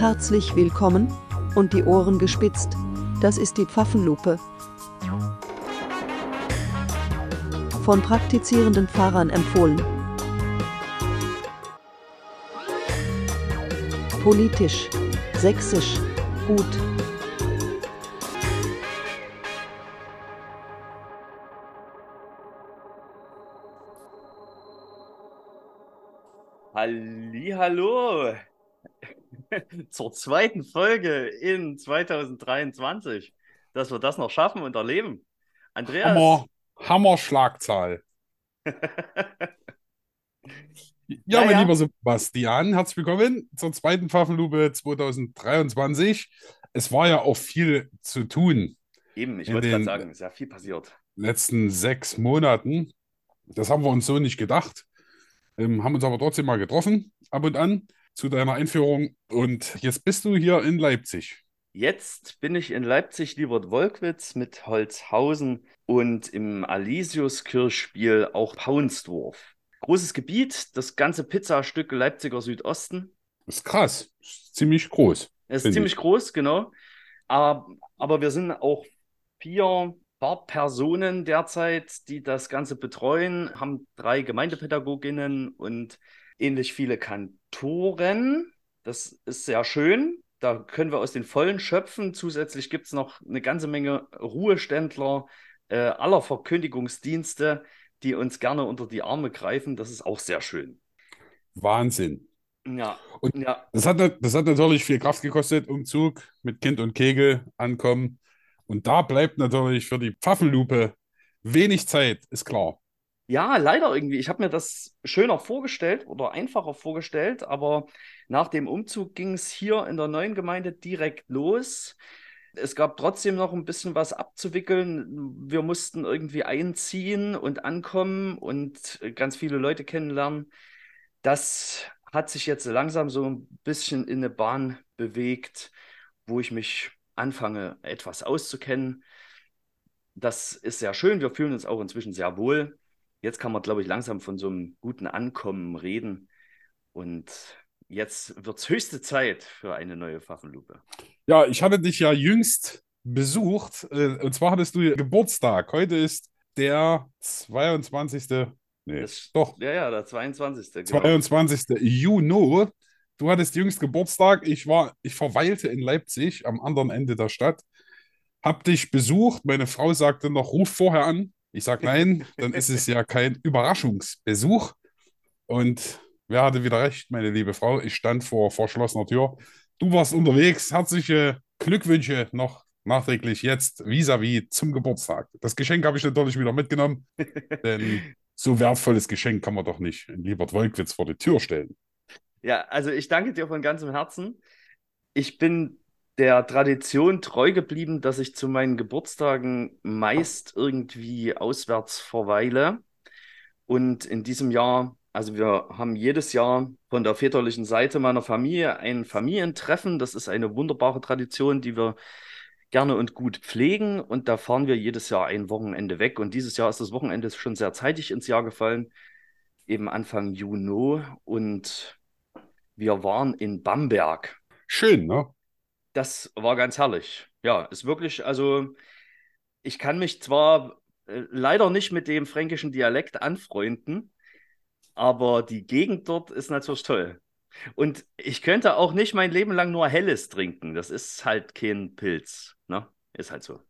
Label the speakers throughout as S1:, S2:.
S1: Herzlich willkommen und die Ohren gespitzt. Das ist die Pfaffenlupe. Von praktizierenden Pfarrern empfohlen. Politisch, sächsisch, gut.
S2: Hallo zur zweiten Folge in 2023, dass wir das noch schaffen und erleben. Andreas.
S3: Hammer, Hammer Schlagzahl. ja, mein
S2: ja.
S3: lieber Sebastian, herzlich willkommen zur zweiten Pfaffenlupe 2023. Es war ja auch viel zu tun
S2: Eben, ich wollte gerade sagen, ist ja viel passiert.
S3: in den letzten sechs Monaten. Das haben wir uns so nicht gedacht. Ähm, haben uns aber trotzdem mal getroffen, ab und an, zu deiner Einführung. Und jetzt bist du hier in Leipzig.
S2: Jetzt bin ich in Leipzig, Liebert-Wolkwitz mit Holzhausen und im Alisius-Kirchspiel auch Paunsdorf. Großes Gebiet, das ganze Pizzastück Leipziger Südosten.
S3: Das ist krass. Das ist ziemlich groß.
S2: Es ist ziemlich groß, genau. Aber, aber wir sind auch vier Personen derzeit, die das Ganze betreuen, haben drei Gemeindepädagoginnen und ähnlich viele Kantoren. Das ist sehr schön. Da können wir aus den Vollen schöpfen. Zusätzlich gibt es noch eine ganze Menge Ruheständler äh, aller Verkündigungsdienste, die uns gerne unter die Arme greifen. Das ist auch sehr schön.
S3: Wahnsinn.
S2: Ja,
S3: Und-
S2: ja.
S3: Das hat, das hat natürlich viel Kraft gekostet, Umzug mit Kind und Kegel ankommen. Und da bleibt natürlich für die Pfaffenlupe wenig Zeit, ist klar.
S2: Ja, leider irgendwie. Ich habe mir das schöner vorgestellt oder einfacher vorgestellt, aber nach dem Umzug ging es hier in der neuen Gemeinde direkt los. Es gab trotzdem noch ein bisschen was abzuwickeln. Wir mussten irgendwie einziehen und ankommen und ganz viele Leute kennenlernen. Das hat sich jetzt langsam so ein bisschen in eine Bahn bewegt, wo ich mich anfange, etwas auszukennen. Das ist sehr schön. Wir fühlen uns auch inzwischen sehr wohl. Jetzt kann man, glaube ich, langsam von so einem guten Ankommen reden. Und jetzt wird es höchste Zeit für eine neue Pfaffenlupe.
S3: Ja, ich hatte dich ja jüngst besucht. äh, Und zwar hattest du Geburtstag. Heute ist der 22. Nee,
S2: Das-
S3: doch,
S2: Ja, ja, der 22. Genau.
S3: 22. Juni. Du hattest jüngst Geburtstag. Ich war, ich verweilte in Leipzig am anderen Ende der Stadt. Hab dich besucht. Meine Frau sagte noch, ruf vorher an. Ich sag nein, dann ist es ja kein Überraschungsbesuch. Und wer hatte wieder recht, meine liebe Frau? Ich stand vor verschlossener Tür. Du warst unterwegs. Herzliche Glückwünsche noch nachträglich jetzt vis-à-vis zum Geburtstag. Das Geschenk habe ich natürlich wieder mitgenommen, denn so wertvolles Geschenk kann man doch nicht in Liebert-Wolkwitz vor die Tür stellen.
S2: Ja, also ich danke dir von ganzem Herzen. Ich bin der Tradition treu geblieben, dass ich zu meinen Geburtstagen meist irgendwie auswärts verweile. Und in diesem Jahr, also wir haben jedes Jahr von der väterlichen Seite meiner Familie ein Familientreffen. Das ist eine wunderbare Tradition, die wir gerne und gut pflegen. Und da fahren wir jedes Jahr ein Wochenende weg. Und dieses Jahr ist das Wochenende schon sehr zeitig ins Jahr gefallen, eben Anfang Juni. Und wir waren in Bamberg.
S3: Schön, ne?
S2: Das war ganz herrlich. Ja, ist wirklich, also ich kann mich zwar äh, leider nicht mit dem fränkischen Dialekt anfreunden, aber die Gegend dort ist natürlich toll. Und ich könnte auch nicht mein Leben lang nur Helles trinken. Das ist halt kein Pilz, ne? Ist halt so.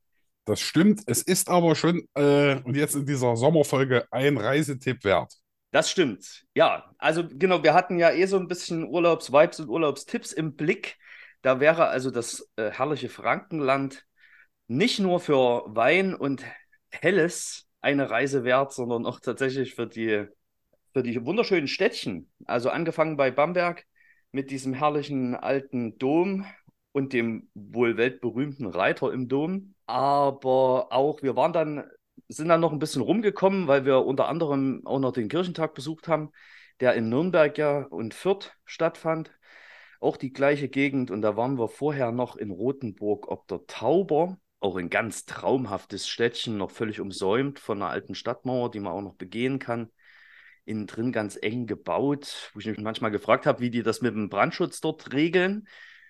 S3: Das stimmt. Es ist aber schon, äh, und jetzt in dieser Sommerfolge, ein Reisetipp wert.
S2: Das stimmt. Ja, also genau, wir hatten ja eh so ein bisschen Urlaubsvibes und Urlaubstipps im Blick. Da wäre also das äh, herrliche Frankenland nicht nur für Wein und Helles eine Reise wert, sondern auch tatsächlich für die, für die wunderschönen Städtchen. Also angefangen bei Bamberg mit diesem herrlichen alten Dom und dem wohl weltberühmten Reiter im Dom. Aber auch, wir waren dann sind dann noch ein bisschen rumgekommen, weil wir unter anderem auch noch den Kirchentag besucht haben, der in Nürnberg ja und Fürth stattfand. Auch die gleiche Gegend. Und da waren wir vorher noch in Rothenburg ob der Tauber. Auch ein ganz traumhaftes Städtchen, noch völlig umsäumt von einer alten Stadtmauer, die man auch noch begehen kann. Innen drin ganz eng gebaut, wo ich mich manchmal gefragt habe, wie die das mit dem Brandschutz dort regeln.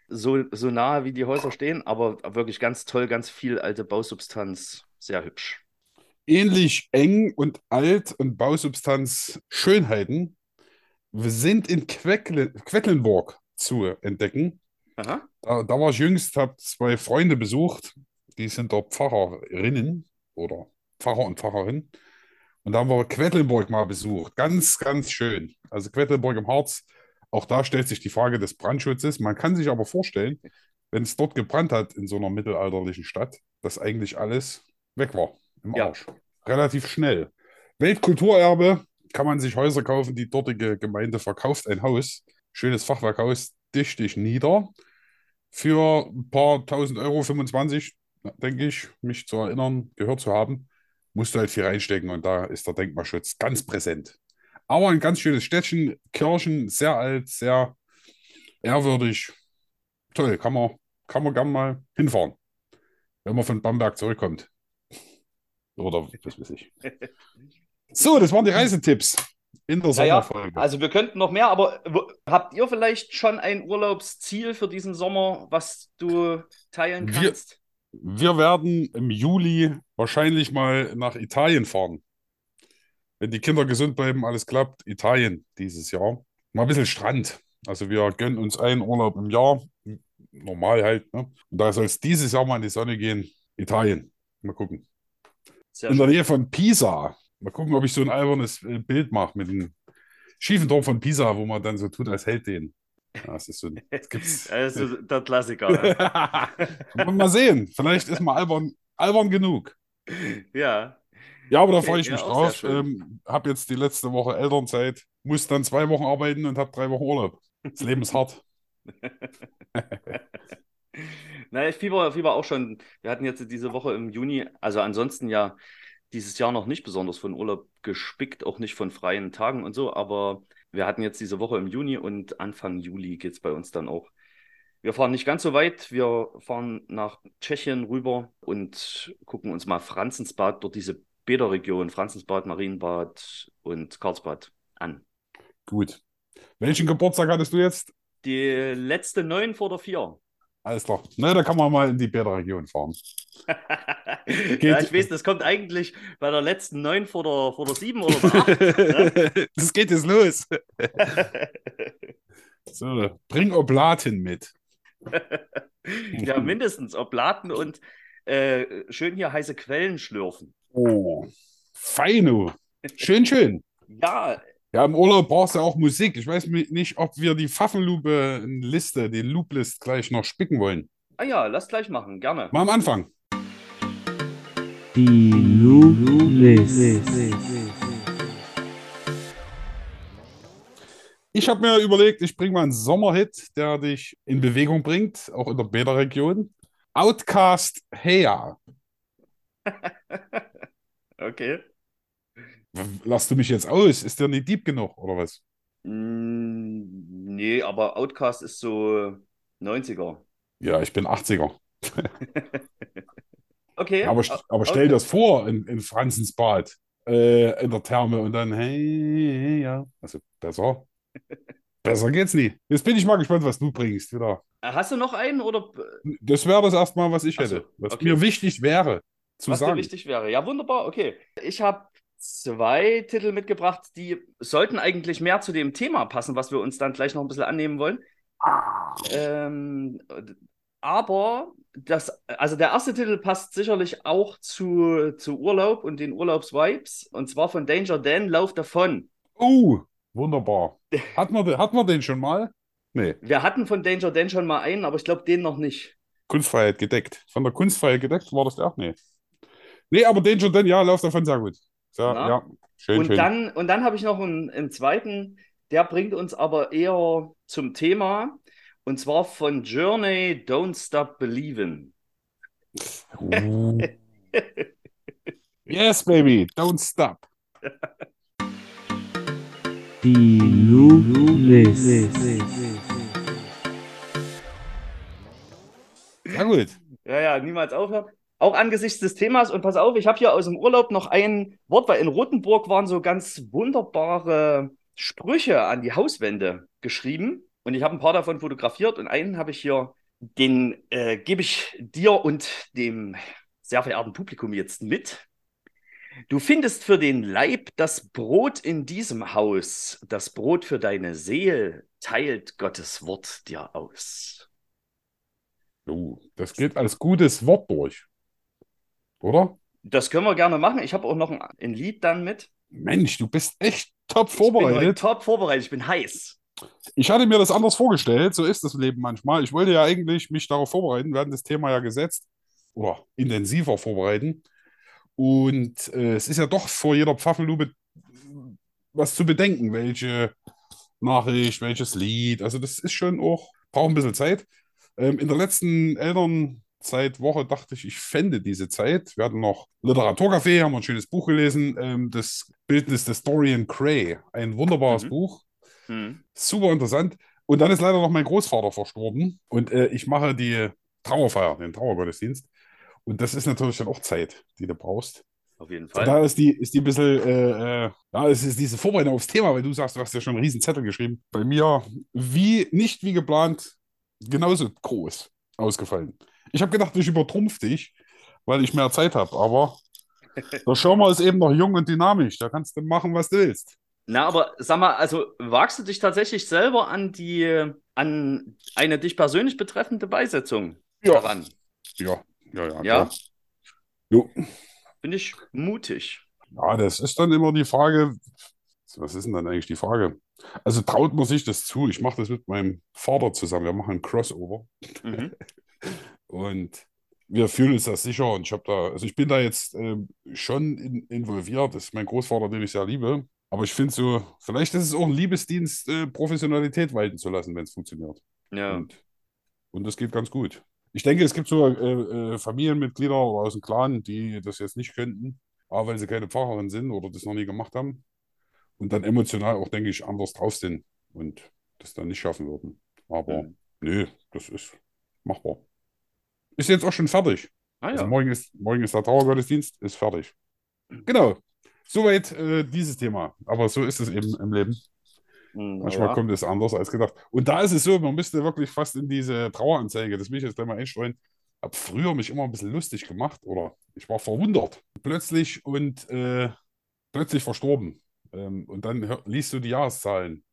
S2: so, so nahe, wie die Häuser stehen, aber wirklich ganz toll, ganz viel alte Bausubstanz. Sehr hübsch.
S3: Ähnlich eng und alt und Bausubstanz Schönheiten sind in Queckle, Quedlinburg zu entdecken.
S2: Aha.
S3: Da, da war ich jüngst, habe zwei Freunde besucht, die sind dort Pfarrerinnen oder Pfarrer und Pfarrerin. Und da haben wir Quedlinburg mal besucht. Ganz, ganz schön. Also Quedlinburg im Harz, auch da stellt sich die Frage des Brandschutzes. Man kann sich aber vorstellen, wenn es dort gebrannt hat in so einer mittelalterlichen Stadt, dass eigentlich alles weg war im
S2: Ja.
S3: Arsch. Relativ schnell. Weltkulturerbe kann man sich Häuser kaufen. Die dortige Gemeinde verkauft ein Haus, schönes Fachwerkhaus, dichtig nieder. Für ein paar tausend Euro, 25, denke ich, mich zu erinnern, gehört zu haben, musst du halt viel reinstecken und da ist der Denkmalschutz ganz präsent. Aber ein ganz schönes Städtchen, Kirchen, sehr alt, sehr ehrwürdig. Toll, kann man, kann man gern mal hinfahren, wenn man von Bamberg zurückkommt. Oder was weiß ich. So, das waren die Reisetipps in der
S2: Naja,
S3: Sommerfolge.
S2: also wir könnten noch mehr, aber habt ihr vielleicht schon ein Urlaubsziel für diesen Sommer, was du teilen
S3: Wir-
S2: kannst?
S3: Wir werden im Juli wahrscheinlich mal nach Italien fahren. Wenn die Kinder gesund bleiben, alles klappt, Italien dieses Jahr. Mal ein bisschen Strand. Also wir gönnen uns einen Urlaub im Jahr. Normal halt. Ne? Und da soll es dieses Jahr mal in die Sonne gehen. Italien. Mal gucken.
S2: Sehr
S3: In der. Nähe von Pisa. Mal gucken, ob ich so ein albernes äh, Bild mache mit dem schiefen Turm von Pisa, wo man dann so tut, als hält den. Ja, das ist so ein, das gibt's.
S2: Also der Klassiker. ne?
S3: mal sehen. Vielleicht ist mal albern, albern genug.
S2: ja.
S3: Ja, aber da freue ich
S2: ja,
S3: mich drauf. Ähm, habe jetzt die letzte Woche Elternzeit, muss dann zwei Wochen arbeiten und habe drei Wochen Urlaub. Das Leben ist hart.
S2: Na, ich fieber, fieber auch schon. Wir hatten jetzt diese Woche im Juni, also ansonsten ja dieses Jahr noch nicht besonders von Urlaub gespickt, auch nicht von freien Tagen und so, aber wir hatten jetzt diese Woche im Juni und Anfang Juli geht es bei uns dann auch. Wir fahren nicht ganz so weit, wir fahren nach Tschechien rüber und gucken uns mal Franzensbad, dort diese Bäderregion, Franzensbad, Marienbad und Karlsbad an.
S3: Gut. Welchen Geburtstag hattest du jetzt?
S2: Die letzte neun vor der vier.
S3: Alles klar. Ne, da kann man mal in die Bäderregion fahren.
S2: ja, ich weiß, das kommt eigentlich bei der letzten neun vor der, vor der sieben oder der acht. ne?
S3: Das geht jetzt los. So, bring Oblaten mit.
S2: ja, mindestens Oblaten und äh, schön hier heiße Quellen schlürfen.
S3: Oh, feino. Schön, schön.
S2: Ja,
S3: Ja, im Urlaub brauchst du auch Musik. Ich weiß nicht, ob wir die Pfaffenlupe-Liste, die Looplist gleich noch spicken wollen.
S2: ah ja, lass gleich machen, gerne.
S3: Mal am Anfang.
S4: Die Looplist.
S3: Ich habe mir überlegt, ich bringe mal einen Sommerhit, der dich in Bewegung bringt, auch in der Bäderregion. Outcast Heya.
S2: Okay.
S3: Lass du mich jetzt aus? Ist der nicht deep genug, oder was?
S2: Mm, nee, aber Outcast ist so 90er.
S3: Ja, ich bin 80er.
S2: Okay.
S3: Aber, aber stell dir das vor, in, in Franzensbad, äh, in der Therme und dann, hey, ja. Also besser. Besser geht's nie. Jetzt bin ich mal gespannt, was du bringst. Wieder.
S2: Hast du noch einen oder
S3: Das wäre das erstmal, was ich
S2: so,
S3: hätte. Was
S2: okay.
S3: mir wichtig wäre zu
S2: was dir
S3: sagen.
S2: wichtig wäre? Ja, wunderbar, okay. Ich habe zwei Titel mitgebracht, die sollten eigentlich mehr zu dem Thema passen, was wir uns dann gleich noch ein bisschen annehmen wollen. Ähm, aber das, also der erste Titel passt sicherlich auch zu, zu Urlaub und den Urlaubsvibes. Und zwar von Danger Dan, Lauf davon.
S3: Oh, wunderbar. Hat man, den- hat man den schon mal? Nee,
S2: Wir hatten von Danger Dan schon mal einen, aber ich glaube den noch nicht.
S3: Kunstfreiheit gedeckt. Von der Kunstfreiheit gedeckt war das der auch? Nee. Nee, aber schon, denn ja, lauf davon sehr gut. Sehr,
S2: Na?
S3: ja, schön,
S2: und
S3: schön.
S2: dann, und dann habe ich noch einen, einen zweiten, der bringt uns aber eher zum Thema. Und zwar von Journey Don't Stop Believin'.
S3: Uh. yes, baby, don't stop.
S4: Die Looplist.
S3: Sehr gut.
S2: Ja, ja, niemals aufhören. Auch angesichts des Themas. Und pass auf, ich habe hier aus dem Urlaub noch ein Wort, weil in Rothenburg waren so ganz wunderbare Sprüche an die Hauswände geschrieben. Und ich habe ein paar davon fotografiert und einen habe ich hier Den äh, gebe ich dir und dem sehr verehrten Publikum jetzt mit. Du findest für den Leib das Brot in diesem Haus, das Brot für deine Seele teilt Gottes Wort dir aus.
S3: Oh, das geht als gutes Wort durch. Oder?
S2: Das können wir gerne machen. Ich habe auch noch ein, ein Lied dann mit.
S3: Mensch, du bist echt top
S2: Ich bin
S3: vorbereitet.
S2: top vorbereitet, ich bin heiß.
S3: Ich hatte mir das anders vorgestellt, so ist das Leben manchmal. Ich wollte ja eigentlich mich darauf vorbereiten, wir hatten das Thema ja gesetzt oder intensiver vorbereiten. Und äh, es ist ja doch vor jeder Pfaffenlube was zu bedenken, welche Nachricht, welches Lied. Also das ist schon auch, braucht ein bisschen Zeit. Ähm, in der letzten Elternzeitwoche dachte ich, ich fände diese Zeit. Wir hatten noch Literaturcafé, haben ein schönes Buch gelesen, ähm, das Bildnis des Dorian Gray. Ein wunderbares
S2: Mhm.
S3: Buch.
S2: Hm.
S3: Super interessant. Und dann ist leider noch mein Großvater verstorben. Und äh, ich mache die Trauerfeier, den Trauergottesdienst. Und das ist natürlich dann auch Zeit, die du brauchst.
S2: Auf jeden Fall.
S3: daher ist die, ist die ein bisschen, äh, äh, ja, es ist diese Vorbereitung aufs Thema, weil du sagst, du hast ja schon einen riesen Zettel geschrieben. Bei mir, wie, nicht wie geplant, genauso groß ausgefallen. Ich habe gedacht, ich übertrumpf dich, weil ich mehr Zeit habe. Aber der Schirmer ist eben noch jung und dynamisch. Da kannst du machen, was du willst.
S2: Na, aber sag mal, also wagst du dich tatsächlich selber an die, an eine dich persönlich betreffende Beisetzung
S3: Ja.
S2: daran?
S3: Ja, ja, ja.
S2: Ja?
S3: Jo.
S2: Finde ich mutig.
S3: Ja, das ist dann immer die Frage, was ist denn dann eigentlich die Frage? Also traut man sich das zu? Ich mache das mit meinem Vater zusammen. Wir machen ein Crossover
S2: Mhm.
S3: und wir fühlen uns das sicher. Und ich habe da, also ich bin da jetzt ähm, schon in, involviert. Das ist mein Großvater, den ich sehr liebe. Aber ich finde so, vielleicht ist es auch ein Liebesdienst, äh, Professionalität walten zu lassen, wenn es funktioniert.
S2: Ja.
S3: Und, und das geht ganz gut. Ich denke, es gibt so äh, äh, Familienmitglieder oder aus dem Clan, die das jetzt nicht könnten, aber weil sie keine Pfarrerin sind oder das noch nie gemacht haben und dann emotional auch, denke ich, anders drauf sind und das dann nicht schaffen würden. Aber
S2: Mhm.
S3: nö, das ist machbar. Ist jetzt auch schon fertig.
S2: Ah
S3: Also
S2: ja.
S3: morgen ist, morgen ist der Trauergottesdienst, ist fertig. Genau. Soweit äh, dieses Thema. Aber so ist es eben im Leben.
S2: Hm, na
S3: Manchmal
S2: ja.
S3: kommt es anders als gedacht. Und da ist es so, man müsste wirklich fast in diese Traueranzeige, das will ich jetzt gleich mal einstreuen, habe früher mich immer ein bisschen lustig gemacht oder ich war verwundert. Plötzlich und äh, plötzlich verstorben. Ähm, und dann hör, liest du die Jahreszahlen.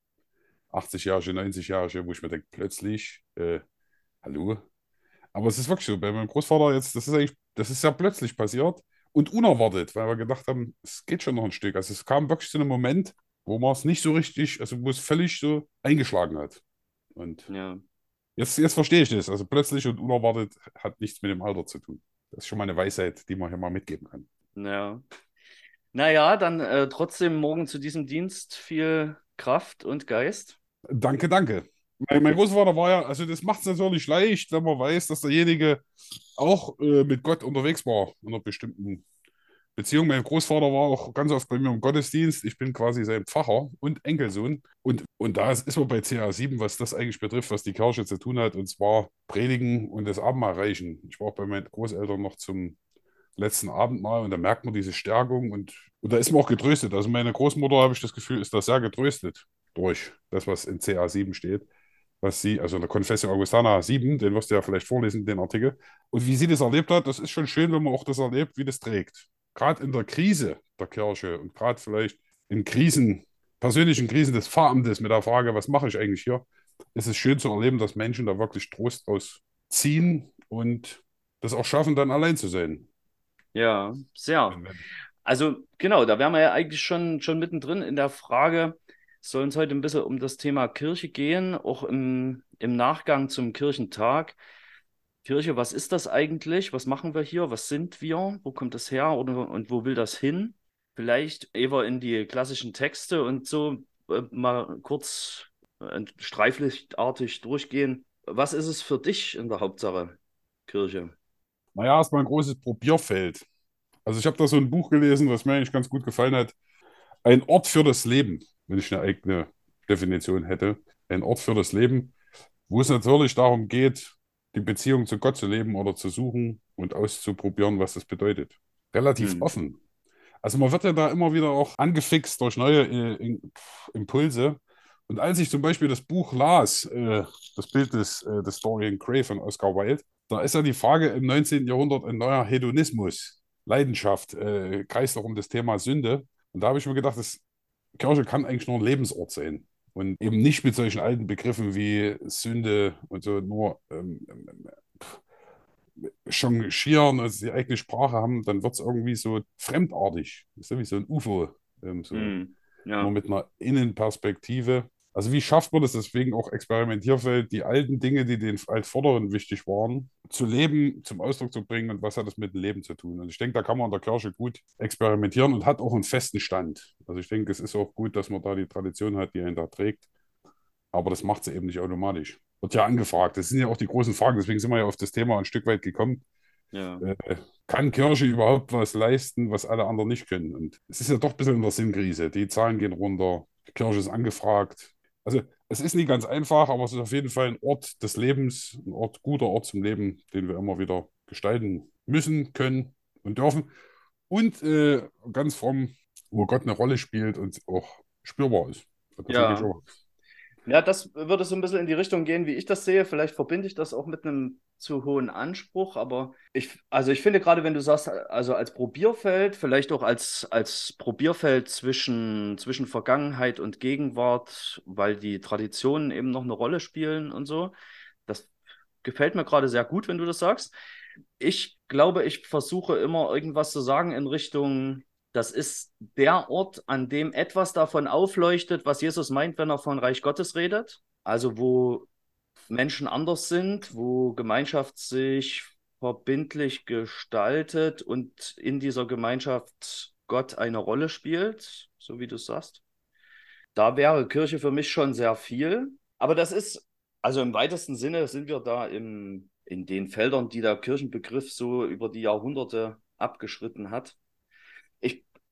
S3: 80-Jährige, 90-Jährige, wo ich mir denke, plötzlich, äh, hallo? Aber es ist wirklich so, bei meinem Großvater jetzt, das ist eigentlich, das ist ja plötzlich passiert und unerwartet, weil wir gedacht haben, es geht schon noch ein Stück. Also es kam wirklich zu einem Moment, wo man es nicht so richtig, also wo es völlig so eingeschlagen hat. Und
S2: Ja.
S3: jetzt, jetzt verstehe ich das. Also plötzlich und unerwartet hat nichts mit dem Alter zu tun. Das ist schon mal eine Weisheit, die man hier mal mitgeben kann.
S2: Ja. Naja, dann äh, trotzdem morgen zu diesem Dienst viel Kraft und Geist.
S3: Danke, danke. Mein, mein Großvater war ja, also das macht es natürlich leicht, wenn man weiß, dass derjenige auch äh, mit Gott unterwegs war, in einer bestimmten Beziehung. Mein Großvater war auch ganz oft bei mir im Gottesdienst. Ich bin quasi sein Pfarrer und Enkelsohn. Und, und da ist, man bei CA7, was das eigentlich betrifft, was die Kirche zu tun hat, und zwar Predigen und das Abendmahl reichen. Ich war auch bei meinen Großeltern noch zum letzten Abendmahl und da merkt man diese Stärkung und, und da ist man auch getröstet. Also meine Großmutter, habe ich das Gefühl, ist da sehr getröstet durch das, was in CA7 steht. Was sie, also in der Confessio Augustana 7, den wirst du ja vielleicht vorlesen, den Artikel. Und wie sie das erlebt hat, das ist schon schön, wenn man auch das erlebt, wie das trägt. Gerade in der Krise der Kirche und gerade vielleicht in Krisen, persönlichen Krisen des Pfarramtes mit der Frage, was mache ich eigentlich hier, ist es schön zu erleben, dass Menschen da wirklich Trost ausziehen und das auch schaffen, dann allein zu sein.
S2: Ja, sehr. Also genau, da wären wir ja eigentlich schon, schon mittendrin in der Frage, soll uns heute ein bisschen um das Thema Kirche gehen, auch im, im Nachgang zum Kirchentag. Kirche, was ist das eigentlich? Was machen wir hier? Was sind wir? Wo kommt das her oder, und wo will das hin? Vielleicht eher in die klassischen Texte und so äh, mal kurz äh, streiflichtartig durchgehen. Was ist es für dich in der Hauptsache, Kirche?
S3: Naja, erstmal ein großes Probierfeld. Also ich habe da so ein Buch gelesen, was mir eigentlich ganz gut gefallen hat. Ein Ort für das Leben, wenn ich eine eigene Definition hätte. Ein Ort für das Leben, wo es natürlich darum geht, die Beziehung zu Gott zu leben oder zu suchen und auszuprobieren, was das bedeutet. Relativ
S2: Hm.
S3: offen. Also man wird ja da immer wieder auch angefixt durch neue äh, Impulse Und als ich zum Beispiel das Buch las, äh, das Bild des, äh, des Dorian Gray von Oscar Wilde, da ist ja die Frage im 19. Jahrhundert ein neuer Hedonismus, Leidenschaft, äh, kreist auch um das Thema Sünde. Und da habe ich mir gedacht, das Kirche kann eigentlich nur ein Lebensort sein. Und eben nicht mit solchen alten Begriffen wie Sünde und so nur ähm, ähm, changieren, also die eigene Sprache haben, dann wird es irgendwie so fremdartig. Das ist wie so ein UFO. Ähm, so nur
S2: ja.
S3: mit einer Innenperspektive. Also wie schafft man das, deswegen auch Experimentierfeld, die alten Dinge, die den Altvorderen wichtig waren, zu leben, zum Ausdruck zu bringen und was hat das mit dem Leben zu tun? Und ich denke, da kann man in der Kirche gut experimentieren und hat auch einen festen Stand. Also ich denke, es ist auch gut, dass man da die Tradition hat, die einen da trägt. Aber das macht sie eben nicht automatisch. Wird ja angefragt. Das sind ja auch die großen Fragen, deswegen sind wir ja auf das Thema ein Stück weit gekommen.
S2: Ja.
S3: Äh, kann Kirche überhaupt was leisten, was alle anderen nicht können? Und es ist ja doch ein bisschen in der Sinnkrise. Die Zahlen gehen runter, die Kirche ist angefragt. Also es ist nicht ganz einfach, aber es ist auf jeden Fall ein Ort des Lebens, ein Ort, guter Ort zum Leben, den wir immer wieder gestalten müssen, können und dürfen. Und äh, ganz fromm, wo Gott eine Rolle spielt und auch spürbar ist. Das
S2: Ja. Ja, das würde so ein bisschen in die Richtung gehen, wie ich das sehe. Vielleicht verbinde ich das auch mit einem zu hohen Anspruch, aber ich, also ich finde gerade, wenn du sagst, also als Probierfeld, vielleicht auch als, als Probierfeld zwischen, zwischen Vergangenheit und Gegenwart, weil die Traditionen eben noch eine Rolle spielen und so. Das gefällt mir gerade sehr gut, wenn du das sagst. Ich glaube, ich versuche immer irgendwas zu sagen in Richtung, das ist der Ort, an dem etwas davon aufleuchtet, was Jesus meint, wenn er von Reich Gottes redet. Also wo Menschen anders sind, wo Gemeinschaft sich verbindlich gestaltet und in dieser Gemeinschaft Gott eine Rolle spielt, so wie du sagst. Da wäre Kirche für mich schon sehr viel. Aber das ist, also im weitesten Sinne sind wir da im, in den Feldern, die der Kirchenbegriff so über die Jahrhunderte abgeschritten hat.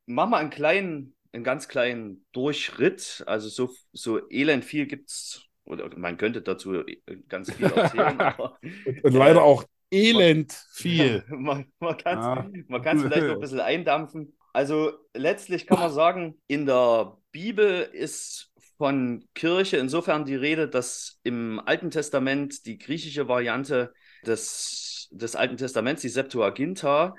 S2: Ich mache mal einen kleinen, einen ganz kleinen Durchritt. Also so, so elend viel gibt es, oder man könnte dazu ganz viel erzählen, aber
S3: Und, leider auch elend viel.
S2: man, man kann es
S3: Ja.
S2: man vielleicht noch ein bisschen eindampfen. Also letztlich kann man sagen, in der Bibel ist von Kirche insofern die Rede, dass im Alten Testament die griechische Variante des, des Alten Testaments, die Septuaginta,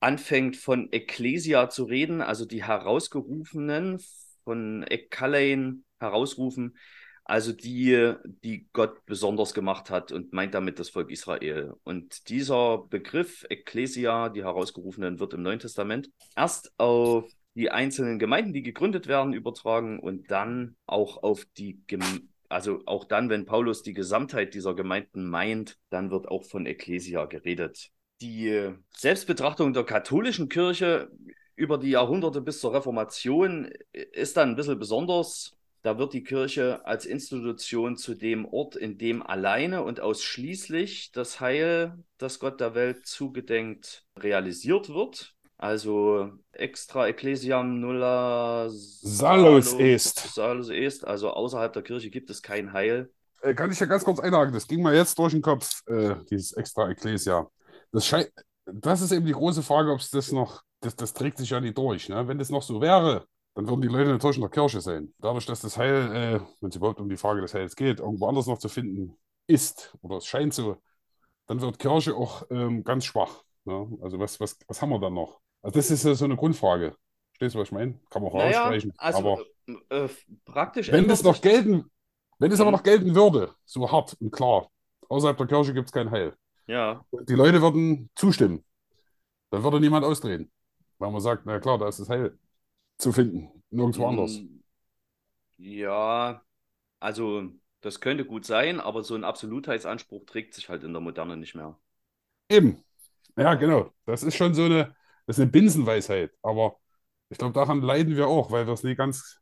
S2: anfängt von Ekklesia zu reden, also die Herausgerufenen, von Ekkalein herausrufen, also die, die Gott besonders gemacht hat und meint damit das Volk Israel. Und dieser Begriff Ekklesia, die Herausgerufenen, wird im Neuen Testament erst auf die einzelnen Gemeinden, die gegründet werden, übertragen und dann auch auf die Gem also auch dann, wenn Paulus die Gesamtheit dieser Gemeinden meint, dann wird auch von Ekklesia geredet. Die Selbstbetrachtung der katholischen Kirche über die Jahrhunderte bis zur Reformation ist dann ein bisschen besonders. Da wird die Kirche als Institution zu dem Ort, in dem alleine und ausschließlich das Heil, das Gott der Welt zugedenkt, realisiert wird. Also extra ecclesiam nulla
S3: Salus est.
S2: Salus est. Also außerhalb der Kirche gibt es kein Heil.
S3: Äh, Kann ich ja ganz kurz einhaken, das ging mir jetzt durch den Kopf, äh, dieses extra Ecclesia. Das scheint, das ist eben die große Frage, ob es das noch, das, das trägt sich ja nicht durch. Ne? Wenn das noch so wäre, dann würden die Leute natürlich in der Kirche sein. Dadurch, dass das Heil, äh, wenn es überhaupt um die Frage des Heils geht, irgendwo anders noch zu finden ist, oder es scheint so, dann wird Kirche auch ähm, ganz schwach. Ne? Also was, was, was haben wir dann noch? Also das ist ja so eine Grundfrage. Verstehst du, was ich meine? Kann man auch
S2: Naja,
S3: aussprechen.
S2: also
S3: Aber
S2: äh, äh, praktisch
S3: wenn das noch gelten, wenn es aber noch gelten würde, so hart und klar, außerhalb der Kirche gibt es kein Heil.
S2: Ja,
S3: Und die Leute würden zustimmen. Dann würde niemand ausdrehen. Weil man sagt, na klar, da ist das Heil zu finden. Nirgendwo anders.
S2: Mm, Ja, also das könnte gut sein, aber so ein Absolutheitsanspruch trägt sich halt in der Moderne nicht mehr.
S3: Eben. Ja, genau. Das ist schon so eine, das ist eine Binsenweisheit. Aber ich glaube, daran leiden wir auch, weil das nie ganz,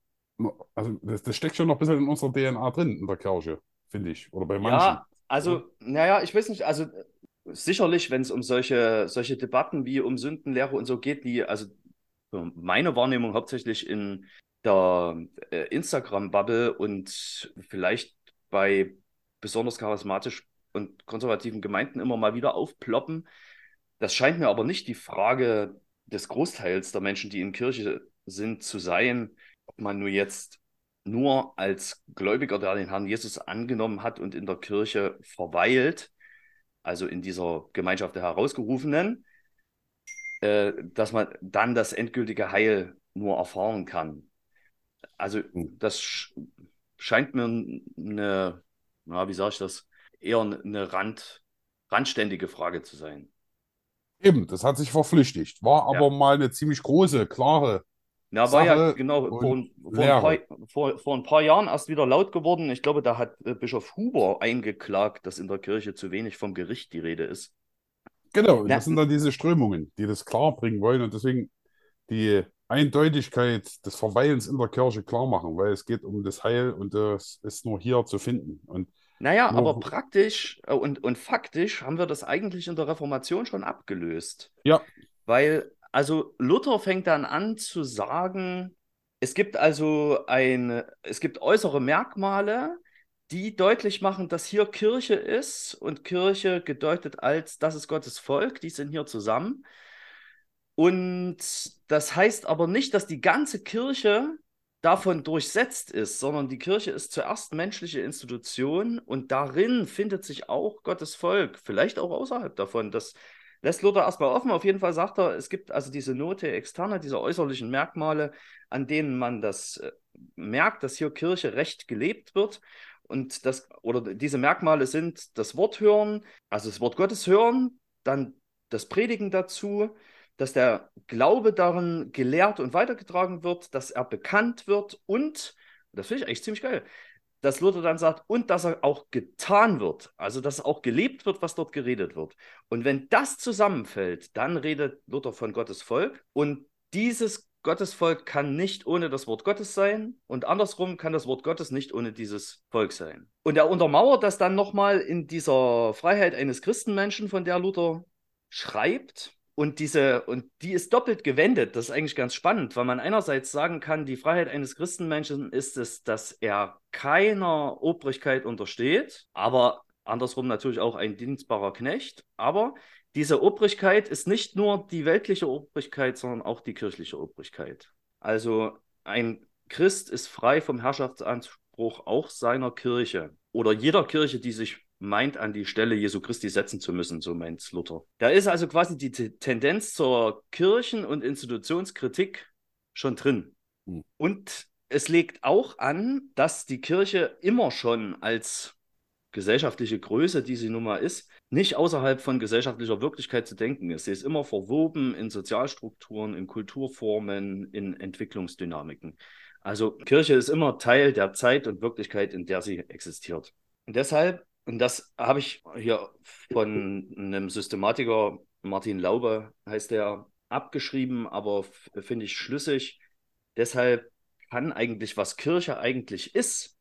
S3: also das, das steckt schon noch ein bisschen in unserer DNA drin, in der Kirche, finde ich. Oder bei manchen.
S2: Ja, also, naja, ich weiß nicht, also sicherlich, wenn es um solche, solche Debatten wie um Sündenlehre und so geht, die, also meine Wahrnehmung hauptsächlich in der äh, Instagram-Bubble und vielleicht bei besonders charismatisch und konservativen Gemeinden immer mal wieder aufploppen. Das scheint mir aber nicht die Frage des Großteils der Menschen, die in Kirche sind, zu sein, ob man nur jetzt nur als Gläubiger, der den Herrn Jesus angenommen hat und in der Kirche verweilt, also in dieser Gemeinschaft der Herausgerufenen, äh, dass man dann das endgültige Heil nur erfahren kann. Also das sch scheint mir eine, na, wie sage ich das, eher eine Rand, randständige Frage zu sein.
S3: Eben, das hat sich verflüchtigt. War aber
S2: Ja.
S3: mal eine ziemlich große, klare
S2: Na, war ja
S3: Sache
S2: genau vor,
S3: und
S2: vor, ein paar, vor, vor ein paar Jahren erst wieder laut geworden. Ich glaube, da hat äh, Bischof Huber eingeklagt, dass in der Kirche zu wenig vom Gericht die Rede ist.
S3: Genau,
S2: Ja.
S3: das sind dann diese Strömungen, die das klar bringen wollen und deswegen die Eindeutigkeit des Verweilens in der Kirche klar machen, weil es geht um das Heil und das ist nur hier zu finden. Und
S2: Naja,
S3: Nur-
S2: aber praktisch äh, und, und faktisch haben wir das eigentlich in der Reformation schon abgelöst.
S3: ja,
S2: Weil, also Luther fängt dann an zu sagen, es gibt also ein, es gibt äußere Merkmale, die deutlich machen, dass hier Kirche ist und Kirche gedeutet als, das ist Gottes Volk, die sind hier zusammen. Und das heißt aber nicht, dass die ganze Kirche davon durchsetzt ist, sondern die Kirche ist zuerst menschliche Institution und darin findet sich auch Gottes Volk, vielleicht auch außerhalb davon. Das lässt Luther erstmal offen. Auf jeden Fall sagt er, es gibt also diese Note externe, diese äußerlichen Merkmale, an denen man das äh, merkt, dass hier Kirche recht gelebt wird. Und das, oder diese Merkmale sind das Wort hören, also das Wort Gottes hören, dann das Predigen dazu, dass der Glaube darin gelehrt und weitergetragen wird, dass er bekannt wird und, das finde ich eigentlich ziemlich geil, dass Luther dann sagt, und dass er auch getan wird, also dass auch gelebt wird, was dort geredet wird. Und wenn das zusammenfällt, dann redet Luther von Gottes Volk und dieses Gottesvolk kann nicht ohne das Wort Gottes sein und andersrum kann das Wort Gottes nicht ohne dieses Volk sein. Und er untermauert das dann nochmal in dieser Freiheit eines Christenmenschen, von der Luther schreibt. Und diese, und die ist doppelt gewendet. Das ist eigentlich ganz spannend, weil man einerseits sagen kann, die Freiheit eines Christenmenschen ist es, dass er keiner Obrigkeit untersteht, aber andersrum natürlich auch ein dienstbarer Knecht. Aber diese Obrigkeit ist nicht nur die weltliche Obrigkeit, sondern auch die kirchliche Obrigkeit. Also ein Christ ist frei vom Herrschaftsanspruch auch seiner Kirche oder jeder Kirche, die sich meint, an die Stelle Jesu Christi setzen zu müssen, so meint Luther. Da ist also quasi die T Tendenz zur Kirchen- und Institutionskritik schon drin.
S3: Hm.
S2: Und es legt auch an, dass die Kirche immer schon als gesellschaftliche Größe, die sie nun mal ist, nicht außerhalb von gesellschaftlicher Wirklichkeit zu denken ist. Sie ist immer verwoben in Sozialstrukturen, in Kulturformen, in Entwicklungsdynamiken. Also Kirche ist immer Teil der Zeit und Wirklichkeit, in der sie existiert. Und deshalb, und das habe ich hier von einem Systematiker, Martin Laube heißt der, abgeschrieben, aber finde ich schlüssig. Deshalb kann eigentlich, was Kirche eigentlich ist,